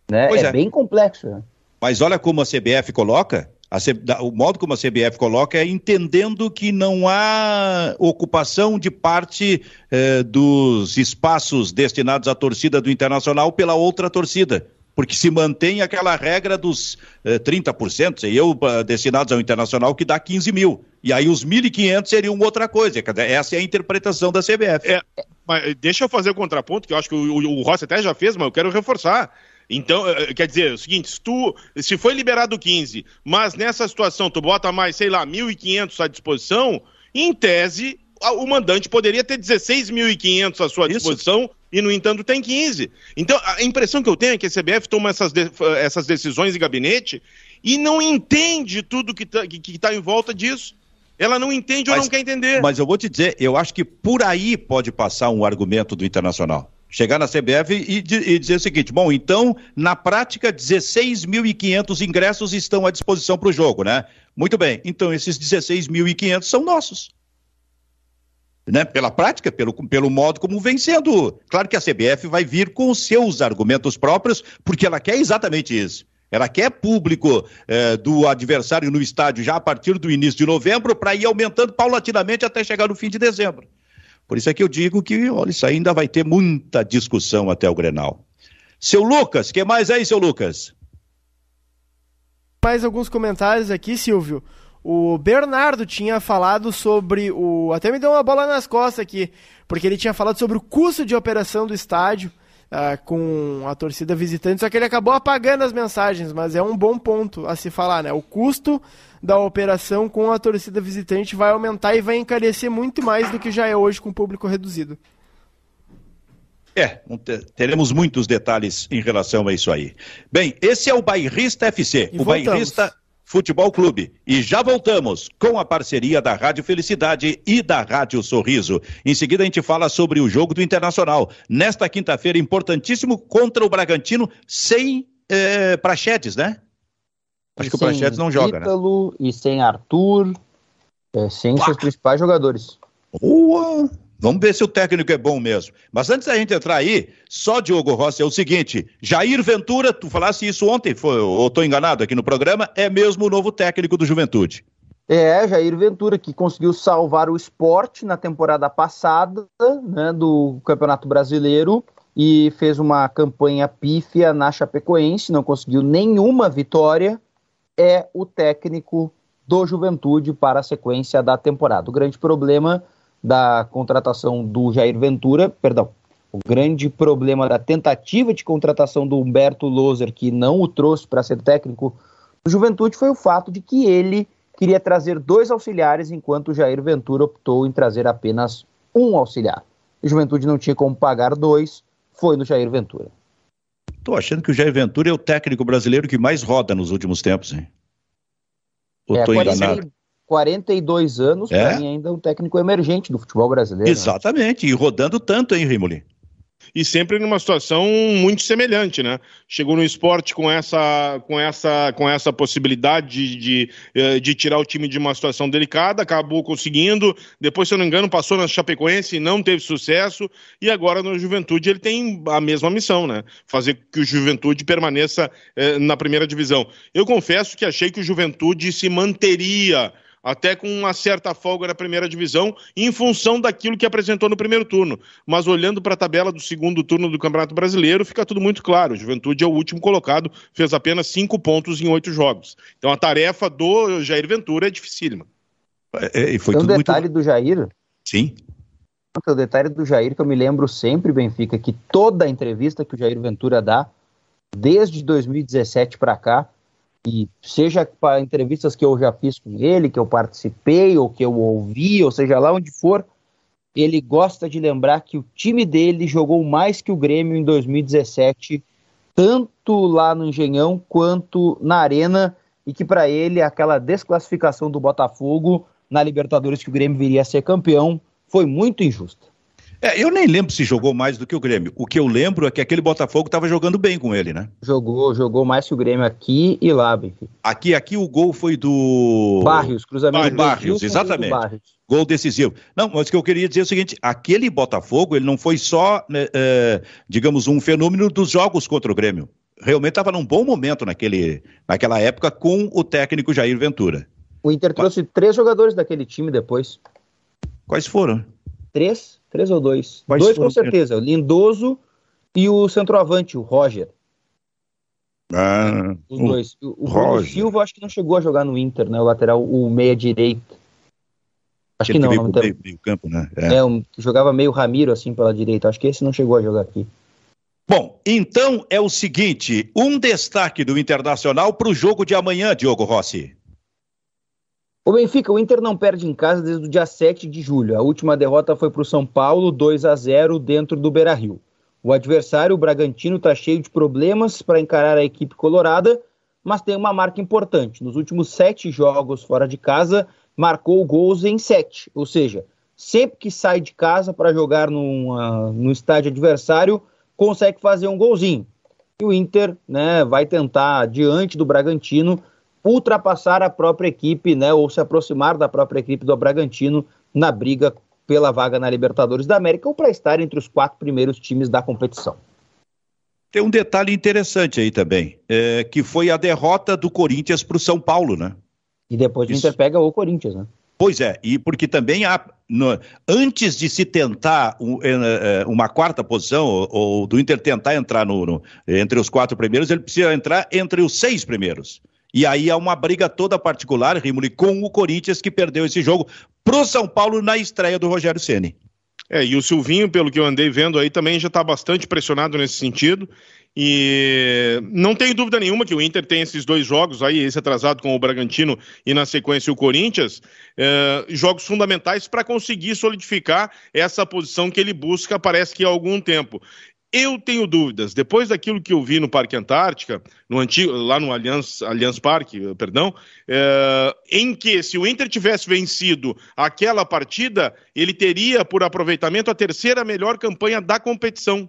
Né? É, é, bem complexo. Mas olha como a CBF coloca, a C... o modo como a CBF coloca é entendendo que não há ocupação de parte eh, dos espaços destinados à torcida do Internacional pela outra torcida porque se mantém aquela regra dos eh, 30%, e eu uh, destinados ao internacional, que dá 15 mil. E aí os 1.500 seriam outra coisa. Essa é a interpretação da CBF. É, mas deixa eu fazer o contraponto, que eu acho que o, o, o Rossi até já fez, mas eu quero reforçar. Então, eh, eh, quer dizer, é o seguinte, se, tu, se foi liberado 15, mas nessa situação tu bota mais, sei lá, 1.500 à disposição, em tese, o mandante poderia ter 16.500 à sua disposição Isso e, no entanto, tem 15. Então, a impressão que eu tenho é que a CBF toma essas, de, essas decisões em gabinete e não entende tudo que está que, que tá em volta disso. Ela não entende mas, ou não quer entender. Mas eu vou te dizer, eu acho que por aí pode passar um argumento do Internacional. Chegar na CBF e, e dizer o seguinte: bom, então, na prática, 16.500 ingressos estão à disposição para o jogo, né? Muito bem, então esses 16.500 são nossos né, pela prática, pelo, pelo modo como vem sendo. Claro que a CBF vai vir com seus argumentos próprios, porque ela quer exatamente isso. Ela quer público eh, do adversário no estádio já a partir do início de novembro para ir aumentando paulatinamente até chegar no fim de dezembro. Por isso é que eu digo que, olha, isso ainda vai ter muita discussão até o Grenal. Seu Lucas, que mais aí, seu Lucas? Mais alguns comentários aqui, Silvio. O Bernardo tinha falado sobre o. Até me deu uma bola nas costas aqui, porque ele tinha falado sobre o custo de operação do estádio uh, com a torcida visitante, só que ele acabou apagando as mensagens, mas é um bom ponto a se falar, né? O custo da operação com a torcida visitante vai aumentar e vai encarecer muito mais do que já é hoje com o público reduzido. É, teremos muitos detalhes em relação a isso aí. Bem, esse é o Bairrista FC, e o voltamos. Bairrista Futebol Clube. E já voltamos com a parceria da Rádio Felicidade e da Rádio Sorriso. Em seguida a gente fala sobre o jogo do Internacional. Nesta quinta-feira, importantíssimo contra o Bragantino, sem é, né? Acho e que o Prachetes não joga, Ítalo, né? E sem Arthur, é, sem Uá. seus principais jogadores. Boa! Vamos ver se o técnico é bom mesmo. Mas antes da gente entrar aí, só Diogo Rossi, é o seguinte: Jair Ventura, tu falasse isso ontem, foi, ou estou enganado aqui no programa, é mesmo o novo técnico do Juventude. É, Jair Ventura, que conseguiu salvar o esporte na temporada passada né, do Campeonato Brasileiro e fez uma campanha pífia na Chapecoense, não conseguiu nenhuma vitória. É o técnico do Juventude para a sequência da temporada. O grande problema da contratação do Jair Ventura, perdão, o grande problema da tentativa de contratação do Humberto Loser, que não o trouxe para ser técnico do Juventude, foi o fato de que ele queria trazer dois auxiliares, enquanto o Jair Ventura optou em trazer apenas um auxiliar. O Juventude não tinha como pagar dois, foi no Jair Ventura. Estou achando que o Jair Ventura é o técnico brasileiro que mais roda nos últimos tempos, hein? Ou é, enganado? 42 anos, é? para mim ainda é um técnico emergente do futebol brasileiro. Né? Exatamente, né? e rodando tanto, hein, Rimoli? e sempre numa situação muito semelhante, né? Chegou no esporte com essa, com essa, com essa possibilidade de, de, eh, de, tirar o time de uma situação delicada, acabou conseguindo. Depois, se eu não me engano, passou na Chapecoense e não teve sucesso. E agora no Juventude ele tem a mesma missão, né? Fazer que o Juventude permaneça eh, na primeira divisão. Eu confesso que achei que o Juventude se manteria até com uma certa folga na primeira divisão, em função daquilo que apresentou no primeiro turno. Mas olhando para a tabela do segundo turno do Campeonato Brasileiro, fica tudo muito claro. O Juventude é o último colocado, fez apenas cinco pontos em oito jogos. Então a tarefa do Jair Ventura é dificílima. É, e foi Tem um detalhe muito... do Jair. Sim. O detalhe do Jair que eu me lembro sempre, Benfica, que toda entrevista que o Jair Ventura dá, desde 2017 para cá, e seja para entrevistas que eu já fiz com ele, que eu participei, ou que eu ouvi, ou seja lá onde for, ele gosta de lembrar que o time dele jogou mais que o Grêmio em 2017, tanto lá no Engenhão quanto na Arena, e que para ele aquela desclassificação do Botafogo na Libertadores que o Grêmio viria a ser campeão foi muito injusta. É, eu nem lembro se jogou mais do que o Grêmio. O que eu lembro é que aquele Botafogo estava jogando bem com ele, né? Jogou, jogou mais que o Grêmio aqui e lá, Benfica. Aqui, aqui o gol foi do Barrios, cruzamento do Barrios, exatamente. Barrios. Gol decisivo. Não, mas o que eu queria dizer é o seguinte: aquele Botafogo, ele não foi só, né, é, digamos, um fenômeno dos jogos contra o Grêmio. Realmente estava num bom momento naquele, naquela época com o técnico Jair Ventura. O Inter trouxe três jogadores daquele time depois. Quais foram? Três Três ou dois? Quais dois com certeza. O Lindoso e o centroavante, o Roger. Ah, Os dois. O, o Bruno Silva acho que não chegou a jogar no Inter, né? O lateral, o meia direito. Acho que não. não meio, meio campo, né? É, é um, jogava meio Ramiro assim pela direita. Acho que esse não chegou a jogar aqui. Bom, então é o seguinte: um destaque do Internacional para o jogo de amanhã, Diogo Rossi. O Benfica, o Inter não perde em casa desde o dia 7 de julho. A última derrota foi para o São Paulo, 2 a 0 dentro do Beira-Rio. O adversário, o Bragantino, está cheio de problemas para encarar a equipe colorada, mas tem uma marca importante. Nos últimos sete jogos fora de casa, marcou gols em sete. Ou seja, sempre que sai de casa para jogar no estádio adversário, consegue fazer um golzinho. E o Inter né, vai tentar, diante do Bragantino, ultrapassar a própria equipe, né, ou se aproximar da própria equipe do Bragantino na briga pela vaga na Libertadores da América ou para estar entre os quatro primeiros times da competição. Tem um detalhe interessante aí também, é, que foi a derrota do Corinthians para o São Paulo, né? E depois o Inter pega o Corinthians, né? Pois é, e porque também há, no, antes de se tentar um, é, é, uma quarta posição, ou, ou, do Inter tentar entrar no, no, entre os quatro primeiros, ele precisa entrar entre os seis primeiros. E aí há uma briga toda particular, Rimoli, com o Corinthians que perdeu esse jogo pro São Paulo na estreia do Rogério Ceni. É, e o Silvinho, pelo que eu andei vendo aí, também já está bastante pressionado nesse sentido. E não tenho dúvida nenhuma que o Inter tem esses dois jogos aí, esse atrasado com o Bragantino e na sequência o Corinthians, é, jogos fundamentais para conseguir solidificar essa posição que ele busca, parece que há algum tempo. Eu tenho dúvidas. Depois daquilo que eu vi no Parque Antártica, no antigo, lá no Allianz, Allianz Parque, perdão, é, em que se o Inter tivesse vencido aquela partida, ele teria por aproveitamento a terceira melhor campanha da competição.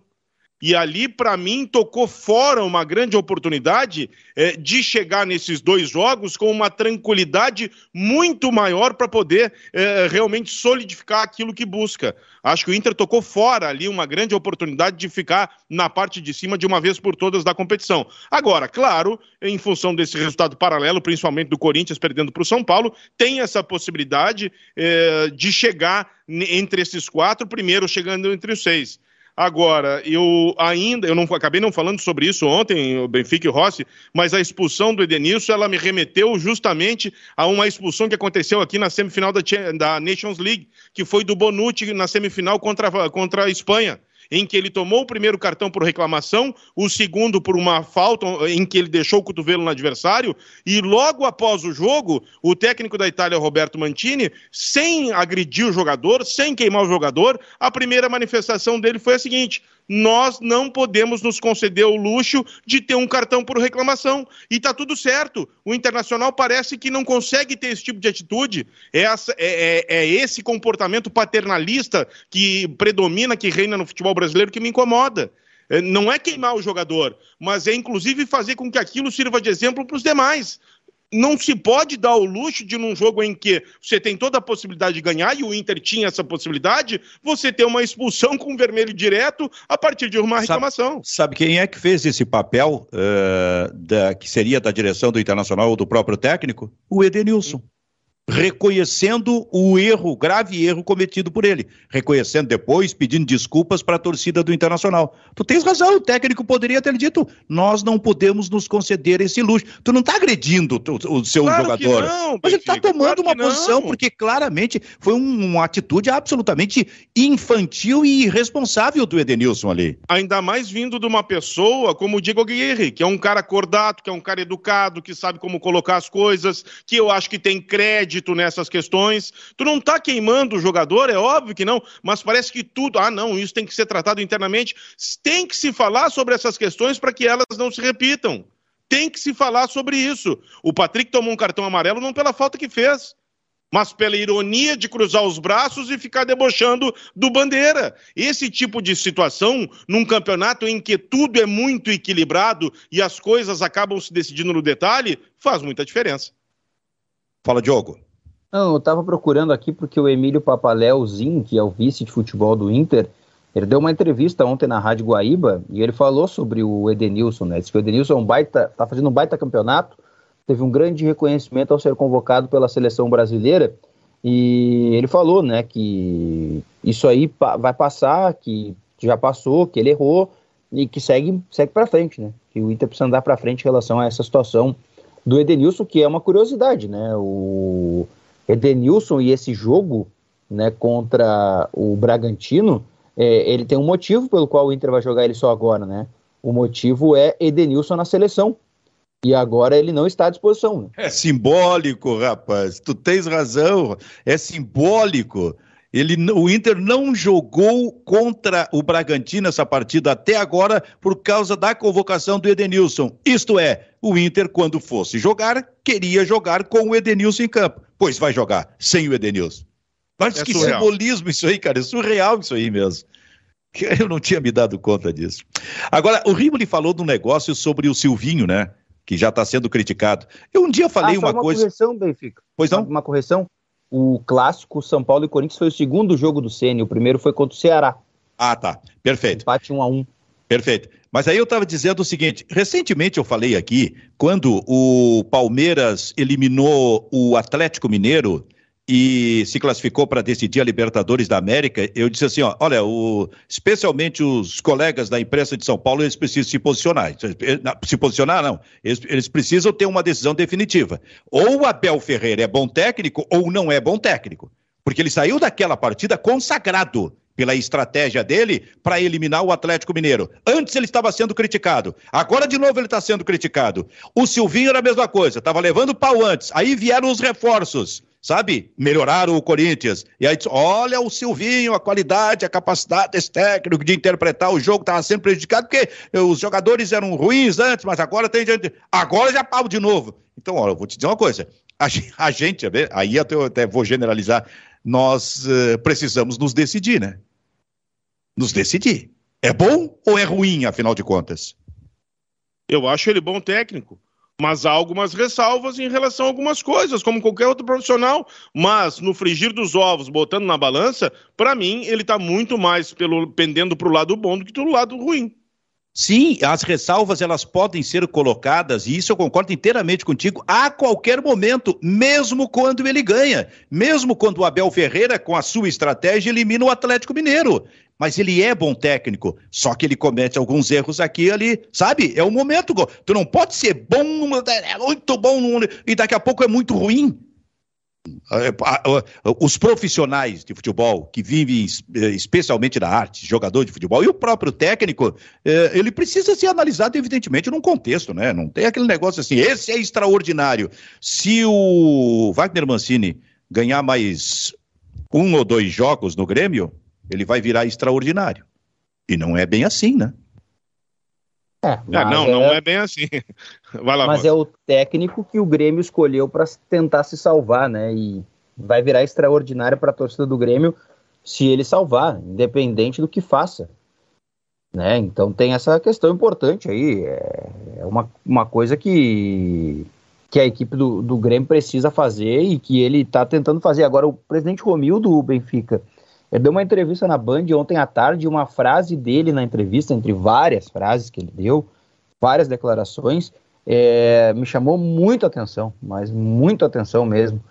E ali, para mim, tocou fora uma grande oportunidade é, de chegar nesses dois jogos com uma tranquilidade muito maior para poder é, realmente solidificar aquilo que busca. Acho que o Inter tocou fora ali uma grande oportunidade de ficar na parte de cima de uma vez por todas da competição. Agora, claro, em função desse resultado paralelo, principalmente do Corinthians perdendo para o São Paulo, tem essa possibilidade é, de chegar entre esses quatro, primeiro chegando entre os seis. Agora, eu ainda, eu não acabei não falando sobre isso ontem, o Benfica e o Rossi, mas a expulsão do Edenilson, ela me remeteu justamente a uma expulsão que aconteceu aqui na semifinal da, da Nations League, que foi do Bonucci na semifinal contra, contra a Espanha em que ele tomou o primeiro cartão por reclamação, o segundo por uma falta em que ele deixou o cotovelo no adversário, e logo após o jogo, o técnico da Itália, Roberto Mantini, sem agredir o jogador, sem queimar o jogador, a primeira manifestação dele foi a seguinte: nós não podemos nos conceder o luxo de ter um cartão por reclamação. E está tudo certo. O Internacional parece que não consegue ter esse tipo de atitude. Essa, é, é, é esse comportamento paternalista que predomina, que reina no futebol brasileiro, que me incomoda é, não é queimar o jogador, mas é inclusive fazer com que aquilo sirva de exemplo para os demais não se pode dar o luxo de, num jogo em que você tem toda a possibilidade de ganhar, e o Inter tinha essa possibilidade, você ter uma expulsão com vermelho direto a partir de uma reclamação. Sabe, sabe quem é que fez esse papel, uh, da, que seria da direção do Internacional ou do próprio técnico? O Edenilson reconhecendo o erro, grave erro cometido por ele, reconhecendo depois, pedindo desculpas para a torcida do Internacional. Tu tens razão, o técnico poderia ter dito: nós não podemos nos conceder esse luxo. Tu não está agredindo o, seu claro jogador, não, mas ele está tomando claro uma posição porque claramente foi um, uma atitude absolutamente infantil e irresponsável do Edenilson ali. Ainda mais vindo de uma pessoa como o Diego Aguirre, que é um cara acordado, que é um cara educado, que sabe como colocar as coisas, que eu acho que tem crédito crédito nessas questões. Tu não está queimando o jogador, é óbvio que não, mas parece que tudo, ah, não, isso tem que ser tratado internamente. Tem que se falar sobre essas questões para que elas não se repitam. Tem que se falar sobre isso. O Patrick tomou um cartão amarelo não pela falta que fez, mas pela ironia de cruzar os braços e ficar debochando do Bandeira. Esse tipo de situação, num campeonato em que tudo é muito equilibrado e as coisas acabam se decidindo no detalhe, faz muita diferença. Fala, Diogo. Não, eu estava procurando aqui porque o Emílio Papaléuzinho, que é o vice de futebol do Inter, ele deu uma entrevista ontem na Rádio Guaíba e ele falou sobre o Edenilson, né? Disse que o Edenilson é um baita, tá fazendo um baita campeonato, teve um grande reconhecimento ao ser convocado pela seleção brasileira e ele falou, né, que isso aí vai passar, que já passou, que ele errou e que segue, segue para frente, né? Que o Inter precisa andar para frente em relação a essa situação do Edenilson, que é uma curiosidade, né? O Edenilson e esse jogo né, contra o Bragantino, é, ele tem um motivo pelo qual o Inter vai jogar ele só agora, né? O motivo é Edenilson na seleção. E agora ele não está à disposição. Né? É simbólico, rapaz. Tu tens razão. É simbólico. Ele, o Inter não jogou contra o Bragantino essa partida até agora por causa da convocação do Edenilson. Isto é, o Inter, quando fosse jogar, queria jogar com o Edenilson em campo. Pois vai jogar sem o Edenilson. Mas é que surreal. simbolismo isso aí, cara. É surreal isso aí mesmo. Eu não tinha me dado conta disso. Agora, o Rimoli falou de um negócio sobre o Silvinho, né? Que já está sendo criticado. Eu um dia falei ah, uma, uma coisa. Uma correção, Benfica. Pois não? Uma correção o clássico São Paulo e Corinthians foi o segundo jogo do Ceni, o primeiro foi contra o Ceará. Ah, tá. Perfeito. Empate 1 a 1. Perfeito. Mas aí eu estava dizendo o seguinte: recentemente eu falei aqui, quando o Palmeiras eliminou o Atlético Mineiro e se classificou para decidir a Libertadores da América, eu disse assim, ó, olha, o, especialmente os colegas da imprensa de São Paulo, eles precisam se posicionar. Se posicionar, não. Eles, eles precisam ter uma decisão definitiva. Ou o Abel Ferreira é bom técnico ou não é bom técnico. Porque ele saiu daquela partida consagrado pela estratégia dele para eliminar o Atlético Mineiro. Antes ele estava sendo criticado, agora de novo ele está sendo criticado. O Silvinho era a mesma coisa, estava levando pau antes, aí vieram os reforços sabe? Melhoraram o Corinthians. E aí, olha o Silvinho, a qualidade, a capacidade desse técnico de interpretar o jogo estava sendo prejudicado, porque os jogadores eram ruins antes, mas agora tem gente. Agora já pau de novo. Então, olha, eu vou te dizer uma coisa. A, <laughs> gente, aí eu até vou generalizar, nós uh, precisamos nos decidir, né? Nos decidir. É bom ou é ruim, afinal de contas? Eu acho ele bom técnico mas há algumas ressalvas em relação a algumas coisas, como qualquer outro profissional. Mas no frigir dos ovos, botando na balança, para mim ele está muito mais pelo pendendo para o lado bom do que do lado ruim. Sim, as ressalvas elas podem ser colocadas, e isso eu concordo inteiramente contigo, a qualquer momento, mesmo quando ele ganha. Mesmo quando o Abel Ferreira, com a sua estratégia, elimina o Atlético Mineiro mas ele é bom técnico, só que ele comete alguns erros aqui e ali, sabe? É o momento. Tu não pode ser bom, é muito bom, e daqui a pouco é muito ruim. É, os profissionais de futebol que vivem é, especialmente na arte, jogador de futebol, e o próprio técnico, é, ele precisa ser analisado, evidentemente, num contexto, né? Não tem aquele negócio assim, esse é extraordinário. Se o Wagner Mancini ganhar mais um ou dois jogos no Grêmio, ele vai virar extraordinário. E não é bem assim, né? É, é não, é... não é bem assim. <laughs> Vai lá, mas é o técnico que o Grêmio escolheu para tentar se salvar, né? E vai virar extraordinário para a torcida do Grêmio se ele salvar, independente do que faça. Né? Então tem essa questão importante aí. É, é uma, uma coisa que, que a equipe do, do Grêmio precisa fazer e que ele está tentando fazer. Agora, o presidente Romildo do Benfica ele deu uma entrevista na Band ontem à tarde, uma frase dele na entrevista, entre várias frases que ele deu, várias declarações, é, me chamou muito atenção, mas muito atenção mesmo.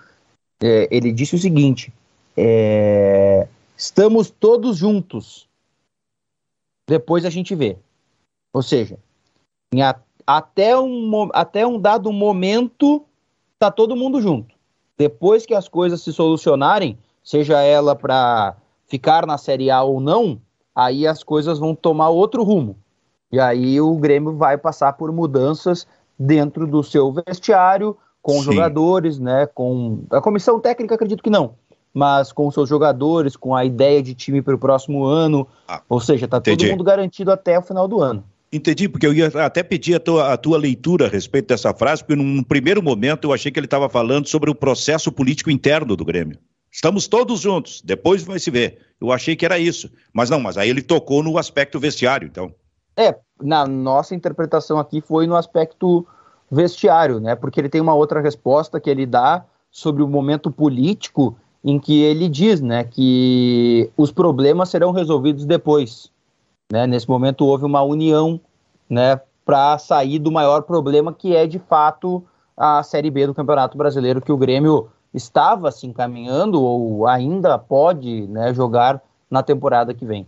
É, ele disse o seguinte: é, estamos todos juntos. Depois a gente vê. Ou seja, a, até, um, até um dado momento, tá todo mundo junto. Depois que as coisas se solucionarem, seja ela para ficar na Série A ou não, aí as coisas vão tomar outro rumo. E aí o Grêmio vai passar por mudanças dentro do seu vestiário, com os jogadores, né? Com a comissão técnica, acredito que não, mas com os seus jogadores, com a ideia de time para o próximo ano. Ah, ou seja, está todo mundo garantido até o final do ano. Entendi, porque eu ia até pedir a tua, a tua leitura a respeito dessa frase, porque num primeiro momento eu achei que ele estava falando sobre o processo político interno do Grêmio. Estamos todos juntos, depois vai se ver. Eu achei que era isso. Mas não, mas aí ele tocou no aspecto vestiário, então. É, na nossa interpretação aqui foi no aspecto vestiário, né? Porque ele tem uma outra resposta que ele dá sobre o momento político em que ele diz, né, que os problemas serão resolvidos depois. Né? Nesse momento houve uma união, né, para sair do maior problema que é de fato a Série B do Campeonato Brasileiro que o Grêmio estava se encaminhando ou ainda pode né, jogar na temporada que vem.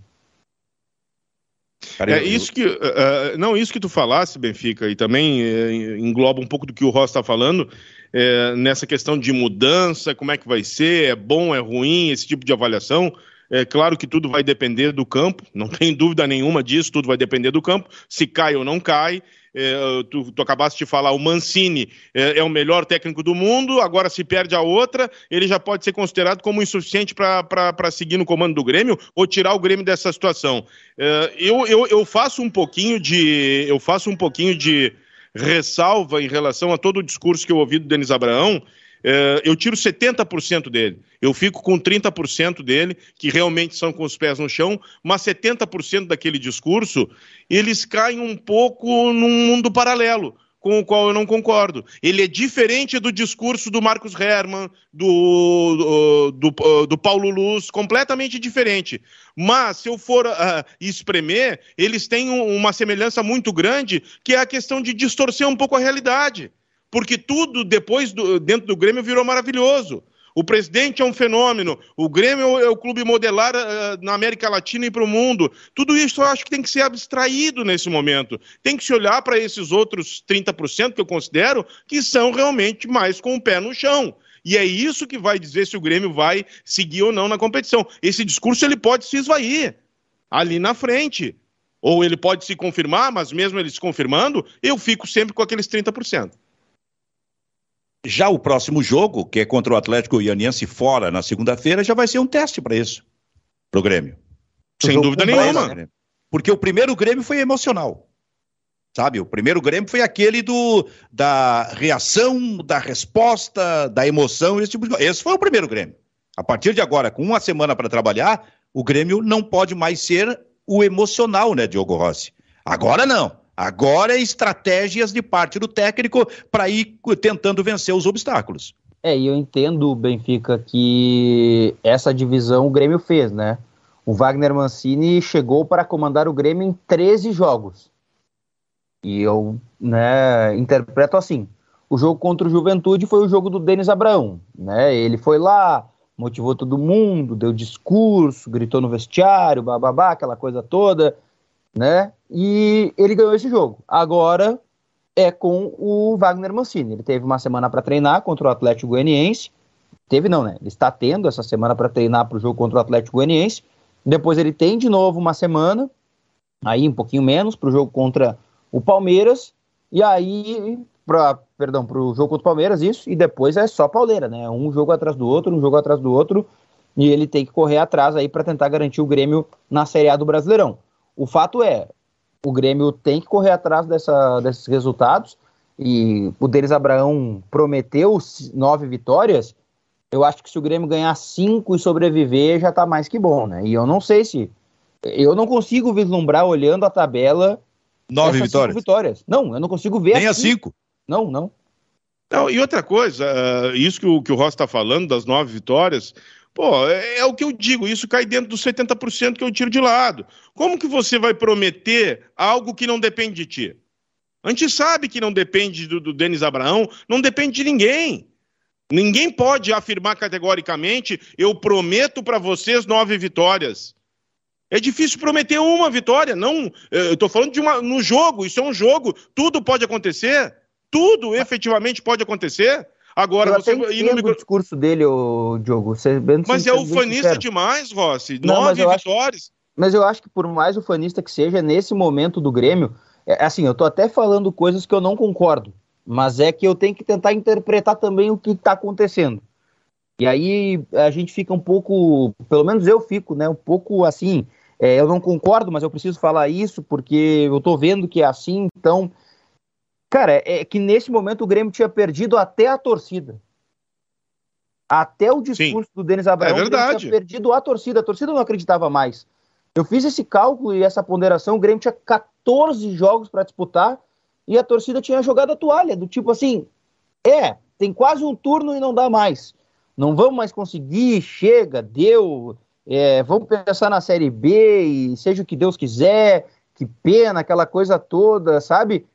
É isso que uh, não isso que tu falasse, Benfica, e também uh, engloba um pouco do que o Ross está falando uh, nessa questão de mudança, como é que vai ser, é bom, é ruim, esse tipo de avaliação. É claro que tudo vai depender do campo, não <laughs> tem dúvida nenhuma disso, tudo vai depender do campo, se cai ou não cai é, tu, tu, acabaste de falar, o Mancini é, é, o melhor técnico do mundo, agora se perde a outra, ele já pode ser considerado como insuficiente para seguir no comando do Grêmio ou tirar o Grêmio dessa situação. É, eu, eu, eu faço um pouquinho de. Eu faço um pouquinho de ressalva em relação a todo o discurso que eu ouvi do Denis Abraão, eu tiro 70% dele. Eu fico com 30% dele, que realmente são com os pés no chão, mas 70% daquele discurso, eles caem um pouco num mundo paralelo com o qual eu não concordo. Ele é diferente do discurso do Marcos Herman, do, do, do, do Paulo Luz, completamente diferente. Mas, se eu for uh, espremer, eles têm uma semelhança muito grande, que é a questão de distorcer um pouco a realidade porque tudo depois do, dentro do Grêmio virou maravilhoso. O presidente é um fenômeno. O Grêmio é o clube modelar uh, na América Latina e para o mundo. Tudo isso eu acho que tem que ser abstraído nesse momento. Tem que se olhar para esses outros 30% que eu considero que são realmente mais com o pé no chão. E é isso que vai dizer se o Grêmio vai seguir ou não na competição. Esse discurso ele pode se esvair ali na frente. Ou ele pode se confirmar, mas mesmo ele se confirmando, eu fico sempre com aqueles 30%. Já o próximo jogo, que é contra o Atlético Goianiense fora na segunda-feira, já vai ser um teste para isso, para o Grêmio. Sem dúvida nenhuma. Porque o primeiro Grêmio foi emocional. Sabe, o primeiro Grêmio foi aquele do da reação, da resposta, da emoção, esse tipo de coisa. Esse foi o primeiro Grêmio. A partir de agora, com uma semana para trabalhar, o Grêmio não pode mais ser o emocional, né, Diogo Rossi? Agora não. Agora é estratégias de parte do técnico para ir tentando vencer os obstáculos. É, e eu entendo, Benfica, que essa divisão o Grêmio fez, né? O Wagner Mancini chegou para comandar o Grêmio em 13 jogos. E eu né, interpreto assim: o jogo contra o Juventude foi o jogo do Denis Abraão. Né? Ele foi lá, motivou todo mundo, deu discurso, gritou no vestiário, bababá, aquela coisa toda né? E ele ganhou esse jogo. Agora é com o Wagner Mancini. Ele teve uma semana para treinar contra o Atlético Goianiense. Teve não, né? Ele está tendo essa semana para treinar para o jogo contra o Atlético Goianiense. Depois ele tem de novo uma semana, aí um pouquinho menos para o jogo contra o Palmeiras. E aí, pra, perdão, para o jogo contra o Palmeiras, isso. E depois é só pauleira, né? Um jogo atrás do outro, um jogo atrás do outro. E ele tem que correr atrás aí para tentar garantir o Grêmio na Série A do Brasileirão. O fato é, o Grêmio tem que correr atrás dessa, desses resultados. E o Denis Abraão prometeu nove vitórias. Eu acho que se o Grêmio ganhar cinco e sobreviver, já tá mais que bom, né? E eu não sei se. Eu não consigo vislumbrar olhando a tabela. Nove vitórias. vitórias. Não, eu não consigo ver. Nem a cinco. Não, não. Não, e outra coisa, uh, isso que o, que o Ross está falando, das nove vitórias, Pô, é, é, o que eu digo, isso cai dentro dos 70% que eu tiro de lado. Como que você vai prometer algo que não depende de ti? A gente sabe que não depende do, do Denis Abraão, não depende de ninguém. Ninguém pode afirmar categoricamente, eu prometo para vocês nove vitórias. É difícil prometer uma vitória, não. Eu estou falando de uma no jogo, isso é um jogo, tudo pode acontecer, tudo efetivamente pode acontecer. Agora, eu você ir no o discurso dele, o Diogo. Você, mas é ufanista demais, Rossi. Não, Nove mas vitórias. Acho, mas eu acho que por mais ufanista que seja, nesse momento do Grêmio, é, assim, eu tô até falando coisas que eu não concordo, mas é que eu tenho que tentar interpretar também o que está acontecendo. E aí a gente fica um pouco, pelo menos eu fico, né, um pouco assim, é, eu não concordo, mas eu preciso falar isso porque eu tô vendo que é assim, então Cara, é que nesse momento o Grêmio tinha perdido até a torcida. Até o discurso Sim. do Denis Abraão, é tinha perdido a torcida. A torcida não acreditava mais. Eu fiz esse cálculo e essa ponderação. O Grêmio tinha 14 jogos para disputar e a torcida tinha jogado a toalha. Do tipo assim: é, tem quase um turno e não dá mais. Não vamos mais conseguir, chega, deu. É, vamos pensar na Série B e seja o que Deus quiser. Que pena, aquela coisa toda, sabe?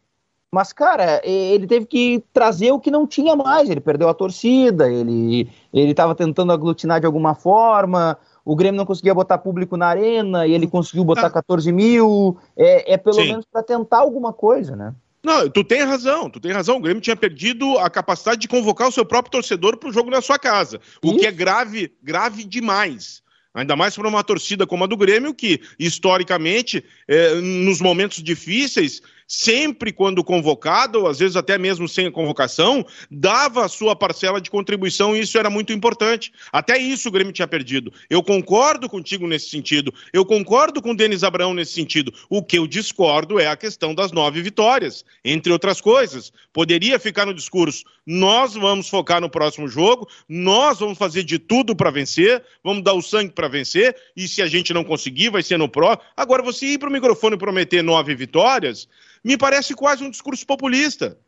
Mas, cara, ele teve que trazer o que não tinha mais. Ele perdeu a torcida, ele estava tentando aglutinar de alguma forma. O Grêmio não conseguia botar público na arena e ele conseguiu botar 14 ah. mil. É, é pelo Sim. menos para tentar alguma coisa, né? Não, tu tem razão, tu tem razão. O Grêmio tinha perdido a capacidade de convocar o seu próprio torcedor para o jogo na sua casa, o Isso. que é grave, grave demais. Ainda mais para uma torcida como a do Grêmio, que historicamente, é, nos momentos difíceis, sempre quando convocado, às vezes até mesmo sem a convocação, dava a sua parcela de contribuição e isso era muito importante. Até isso o Grêmio tinha perdido. Eu concordo contigo nesse sentido, eu concordo com o Denis Abraão nesse sentido. O que eu discordo é a questão das nove vitórias, entre outras coisas. Poderia ficar no discurso: nós vamos focar no próximo jogo, nós vamos fazer de tudo para vencer, vamos dar o sangue para vencer, e se a gente não conseguir, vai ser no pró. Agora, você ir para o microfone prometer nove vitórias me parece quase um discurso populista.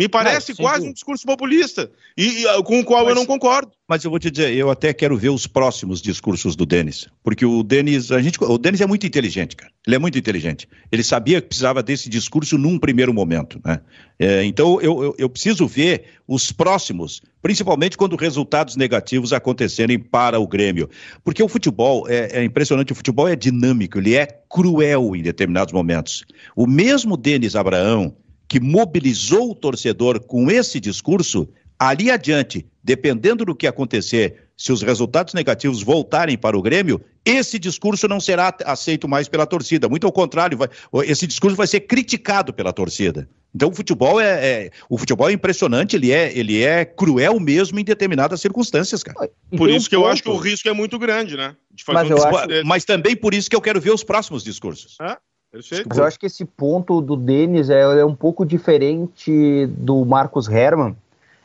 Me parece quase um discurso populista, e, e com o qual mas, eu não concordo. Mas eu vou te dizer, eu até quero ver os próximos discursos do Denis, porque o Denis, a gente, o Denis é muito inteligente, cara. Ele é muito inteligente. Ele sabia que precisava desse discurso num primeiro momento, né? É, então eu, eu, eu preciso ver os próximos, principalmente quando resultados negativos acontecerem para o Grêmio, porque o futebol é, é impressionante. O futebol é dinâmico, ele é cruel em determinados momentos. O mesmo Denis Abraão que mobilizou o torcedor com esse discurso, ali adiante, dependendo do que acontecer, se os resultados negativos voltarem para o Grêmio, esse discurso não será aceito mais pela torcida. Muito ao contrário, vai, esse discurso vai ser criticado pela torcida. Então o futebol é, é, o futebol é impressionante, ele é, ele é cruel mesmo em determinadas circunstâncias, cara. Por isso um que ponto. eu acho que o risco é muito grande, né? Mas, um acho... Mas, também por isso que eu quero ver os próximos discursos. É? Perfeito. Mas eu acho que esse ponto do Denis é, é um pouco diferente do Marcos Herman.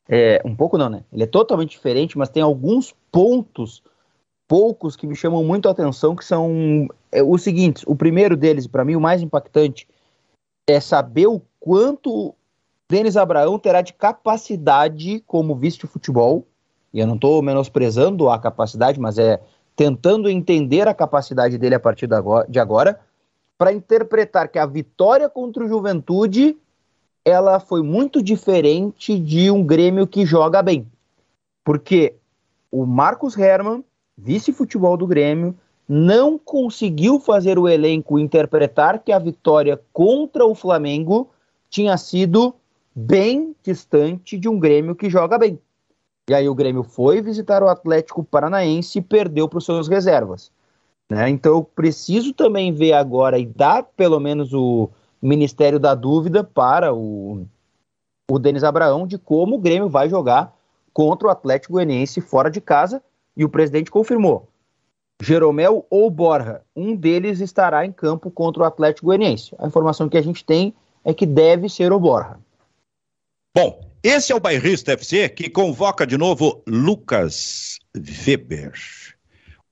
É, um pouco não, né? Ele é totalmente diferente, mas tem alguns pontos, poucos, que me chamam muito a atenção, que são é, os seguintes. O primeiro deles, para mim, o mais impactante, é saber o quanto Denis Abraão terá de capacidade como vice de futebol. E eu não estou menosprezando a capacidade, mas é tentando entender a capacidade dele a partir de agora para interpretar que a vitória contra o Juventude ela foi muito diferente de um Grêmio que joga bem. Porque o Marcos Herman, vice-futebol do Grêmio, não conseguiu fazer o elenco interpretar que a vitória contra o Flamengo tinha sido bem distante de um Grêmio que joga bem. E aí o Grêmio foi visitar o Atlético Paranaense e perdeu para os seus reservas. Né? Então eu preciso também ver agora e dar pelo menos o Ministério da Dúvida para o, o Denis Abraão de como o Grêmio vai jogar contra o Atlético Goianiense fora de casa e o presidente confirmou. Jeromel ou Borja, um deles estará em campo contra o Atlético Goianiense. A informação que a gente tem é que deve ser o Borja. Bom, esse é o Bairrista FC que convoca de novo Lucas Weber.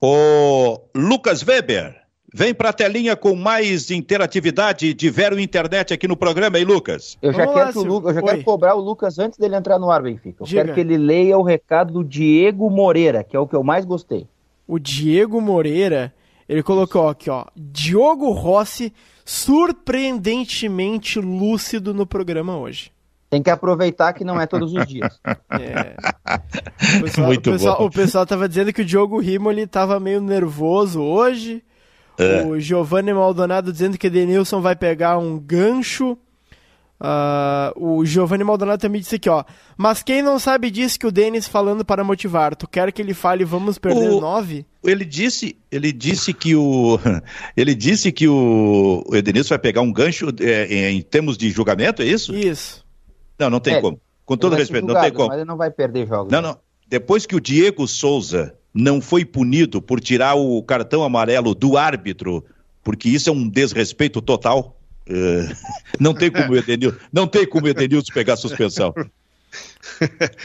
O Lucas Weber, vem para a telinha com mais interatividade de Vero Internet aqui no programa, hein, Lucas? Eu já, quero, Lu... eu já quero, cobrar o Lucas antes dele entrar no ar, Benfica. Eu Diga. quero que ele leia o recado do Diego Moreira, que é o que eu mais gostei. O Diego Moreira, ele colocou aqui, ó, Diogo Rossi surpreendentemente lúcido no programa hoje. Tem que aproveitar que não é todos os dias. <laughs> É. O pessoal, <laughs> Muito o pessoal, bom. O pessoal tava dizendo que o Diogo Rimoli tava meio nervoso hoje. É. O Giovanni Maldonado dizendo que Denilson vai pegar um gancho. Uh, o Giovanni Maldonado também disse aqui, ó. Mas quem não sabe disso que o Denis falando para motivar? Tu quer que ele fale vamos perder o, nove? Ele disse, ele disse que o <laughs> ele disse que o, o Edenilson vai pegar um gancho é, em termos de julgamento, é isso? Isso. Não, não tem é, como. Com todo respeito, julgado, não tem como. Mas ele não vai perder jogos. Não, né? não. Depois que o Diego Souza não foi punido por tirar o cartão amarelo do árbitro, porque isso é um desrespeito total. Uh, <laughs> não tem como o Edenilson, não tem como o Edenilson pegar suspensão.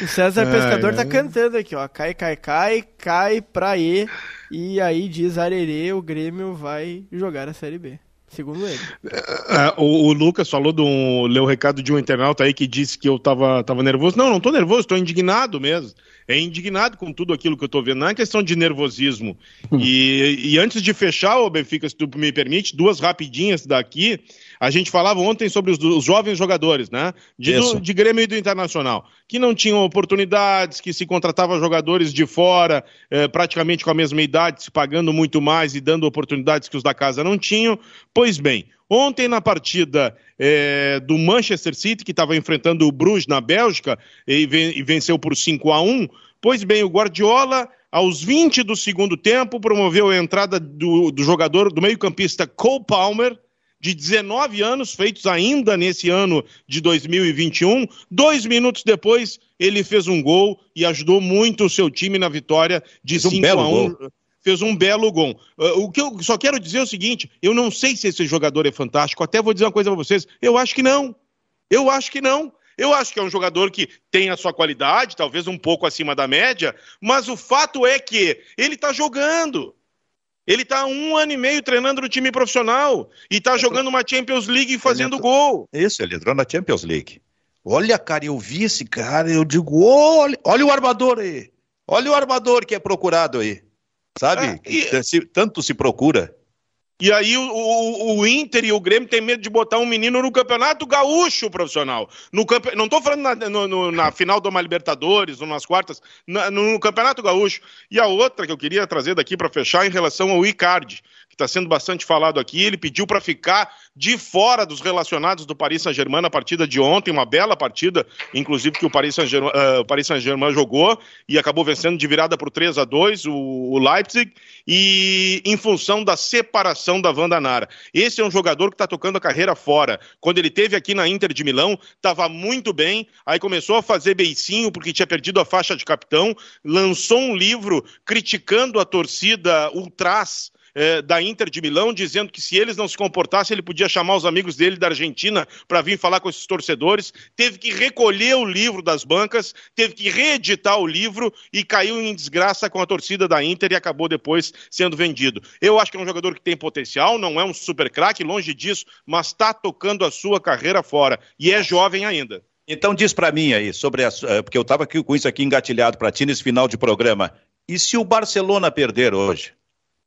O César Pescador tá cantando aqui, ó. Cai, cai, cai, cai pra E. E aí diz Arerê, o Grêmio vai jogar a Série B. Segundo ele. É, o, o, Lucas falou um. leu o recado de um internauta aí que disse que eu tava, tava nervoso. Não, não tô nervoso, tô indignado mesmo. É indignado com tudo aquilo que eu tô vendo. Não é questão de nervosismo. e, e antes de fechar, o Benfica, se tu me permite, duas rapidinhas daqui. A gente falava ontem sobre os, os jovens jogadores, né? De, do, de Grêmio e do Internacional, que não tinham oportunidades, que se contratava jogadores de fora, eh, praticamente com a mesma idade, se pagando muito mais e dando oportunidades que os da casa não tinham. Pois bem, ontem na partida eh, do Manchester City, que estava enfrentando o Bruges na Bélgica e, ven e venceu por 5 a 1 pois bem, o Guardiola aos 20 do segundo tempo, promoveu a entrada do, do jogador, do meio-campista Cole Palmer, de 19 anos, feitos ainda nesse ano de 2021. Dois minutos depois, ele fez um gol e ajudou muito o seu time na vitória de 5 um a 1 fez um belo gol. Uh, o que eu só quero dizer é o seguinte: eu não sei se esse jogador é fantástico, até vou dizer uma coisa para vocês. Eu acho que não. Eu acho que não. Eu acho que é um jogador que tem a sua qualidade, talvez um pouco acima da média, mas o fato é que ele está jogando. Ele está um ano e meio treinando no time profissional e está jogando uma Champions League e fazendo entrou, gol. Isso, ele entrou na Champions League. Olha, cara, eu vi esse cara, eu digo, olha, olha o armador aí. Olha o armador que é procurado aí. Sabe? É, e... se, tanto se procura. E aí o, o, o, Inter e o Grêmio tem medo de botar um menino no campeonato gaúcho profissional. No campe... Não estou falando na, no, no, na, final de uma Libertadores ou nas quartas, na, no campeonato gaúcho. E a outra que eu queria trazer daqui para fechar em relação ao Icardi está sendo bastante falado aqui. Ele pediu para ficar de fora dos relacionados do Paris Saint-Germain na partida de ontem, uma bela partida, inclusive que o Paris Saint-Germain uh, Saint jogou e acabou vencendo de virada por 3 a 2 o, o, Leipzig, e em função da separação da Wanda Nara. Esse é um jogador que está tocando a carreira fora. Quando ele teve aqui na Inter de Milão, estava muito bem, aí começou a fazer beicinho porque tinha perdido a faixa de capitão, lançou um livro criticando a torcida ultras é, da Inter de Milão, dizendo que se eles não se comportassem, ele podia chamar os amigos dele da Argentina para vir falar com esses torcedores. Teve que recolher o livro das bancas, teve que reeditar o livro e caiu em desgraça com a torcida da Inter e acabou depois sendo vendido. Eu acho que é um jogador que tem potencial, não é um super craque, longe disso, mas está tocando a sua carreira fora e é jovem ainda. Então diz para mim aí sobre a, eh, porque eu estava com isso aqui engatilhado para ti nesse final de programa. E se o Barcelona perder hoje?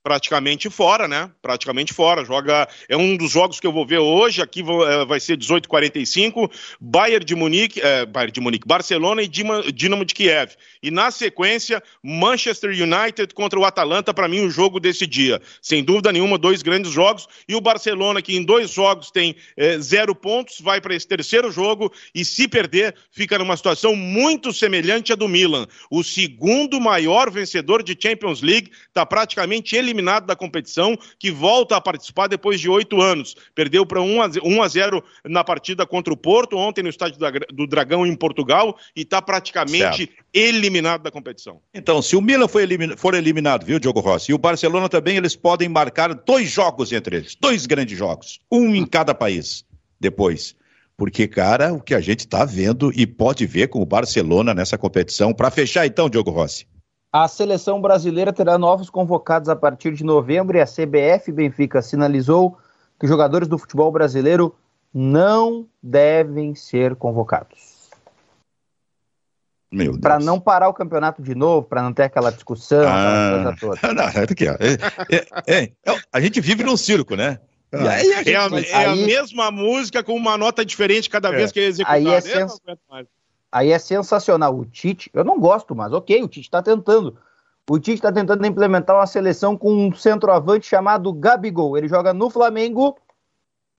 Praticamente fora, né? Praticamente fora. Joga. É um dos jogos que eu vou ver hoje. Aqui é, vai ser 18h45. Bayern de Munique, é, Bayern de Munique, Barcelona e Dinamo de Kiev. E na sequência, Manchester United contra o Atalanta, para mim, o jogo desse dia. Sem dúvida nenhuma, dois grandes jogos. E o Barcelona, que em dois jogos tem é, zero pontos, vai para esse terceiro jogo e, se perder, fica numa situação muito semelhante à do Milan. O segundo maior vencedor de Champions League está praticamente eliminado eliminado da competição, que volta a participar depois de oito anos. Perdeu para 1 a 0 na partida contra o Porto, ontem no estádio do Dragão em Portugal, e está praticamente certo. eliminado da competição. Então, se o Milan for, eliminado, for eliminado, viu, Diogo Rossi, e o Barcelona também, eles podem marcar dois jogos entre eles, dois grandes jogos, um em cada país, depois. Porque, cara, o que a gente está vendo e pode ver com o Barcelona nessa competição. Para fechar, então, Diogo Rossi. A seleção brasileira terá novos convocados a partir de novembro e a CBF Benfica sinalizou que jogadores do futebol brasileiro não devem ser convocados. Para não parar o campeonato de novo, para não ter aquela discussão, ah, aquela coisa toda. Não, é aqui, ó. É, é, é, a gente vive num circo, né? Ah. Aí a, gente, é, a, é aí, a, mesma música com uma nota diferente cada vez é. que é executado. Aí é, sens... Aí é sensacional. O Tite, eu não gosto, mas ok, o Tite está tentando. O Tite está tentando implementar uma seleção com um centroavante chamado Gabigol. Ele joga no Flamengo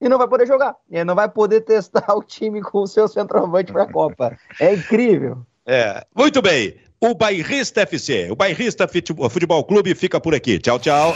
e não vai poder jogar. Ele não vai poder <laughs> testar o time com o seu centroavante para a Copa. É incrível. É, muito bem. O Bairrista FC, o Bairrista Futebol Clube fica por aqui. Tchau, tchau.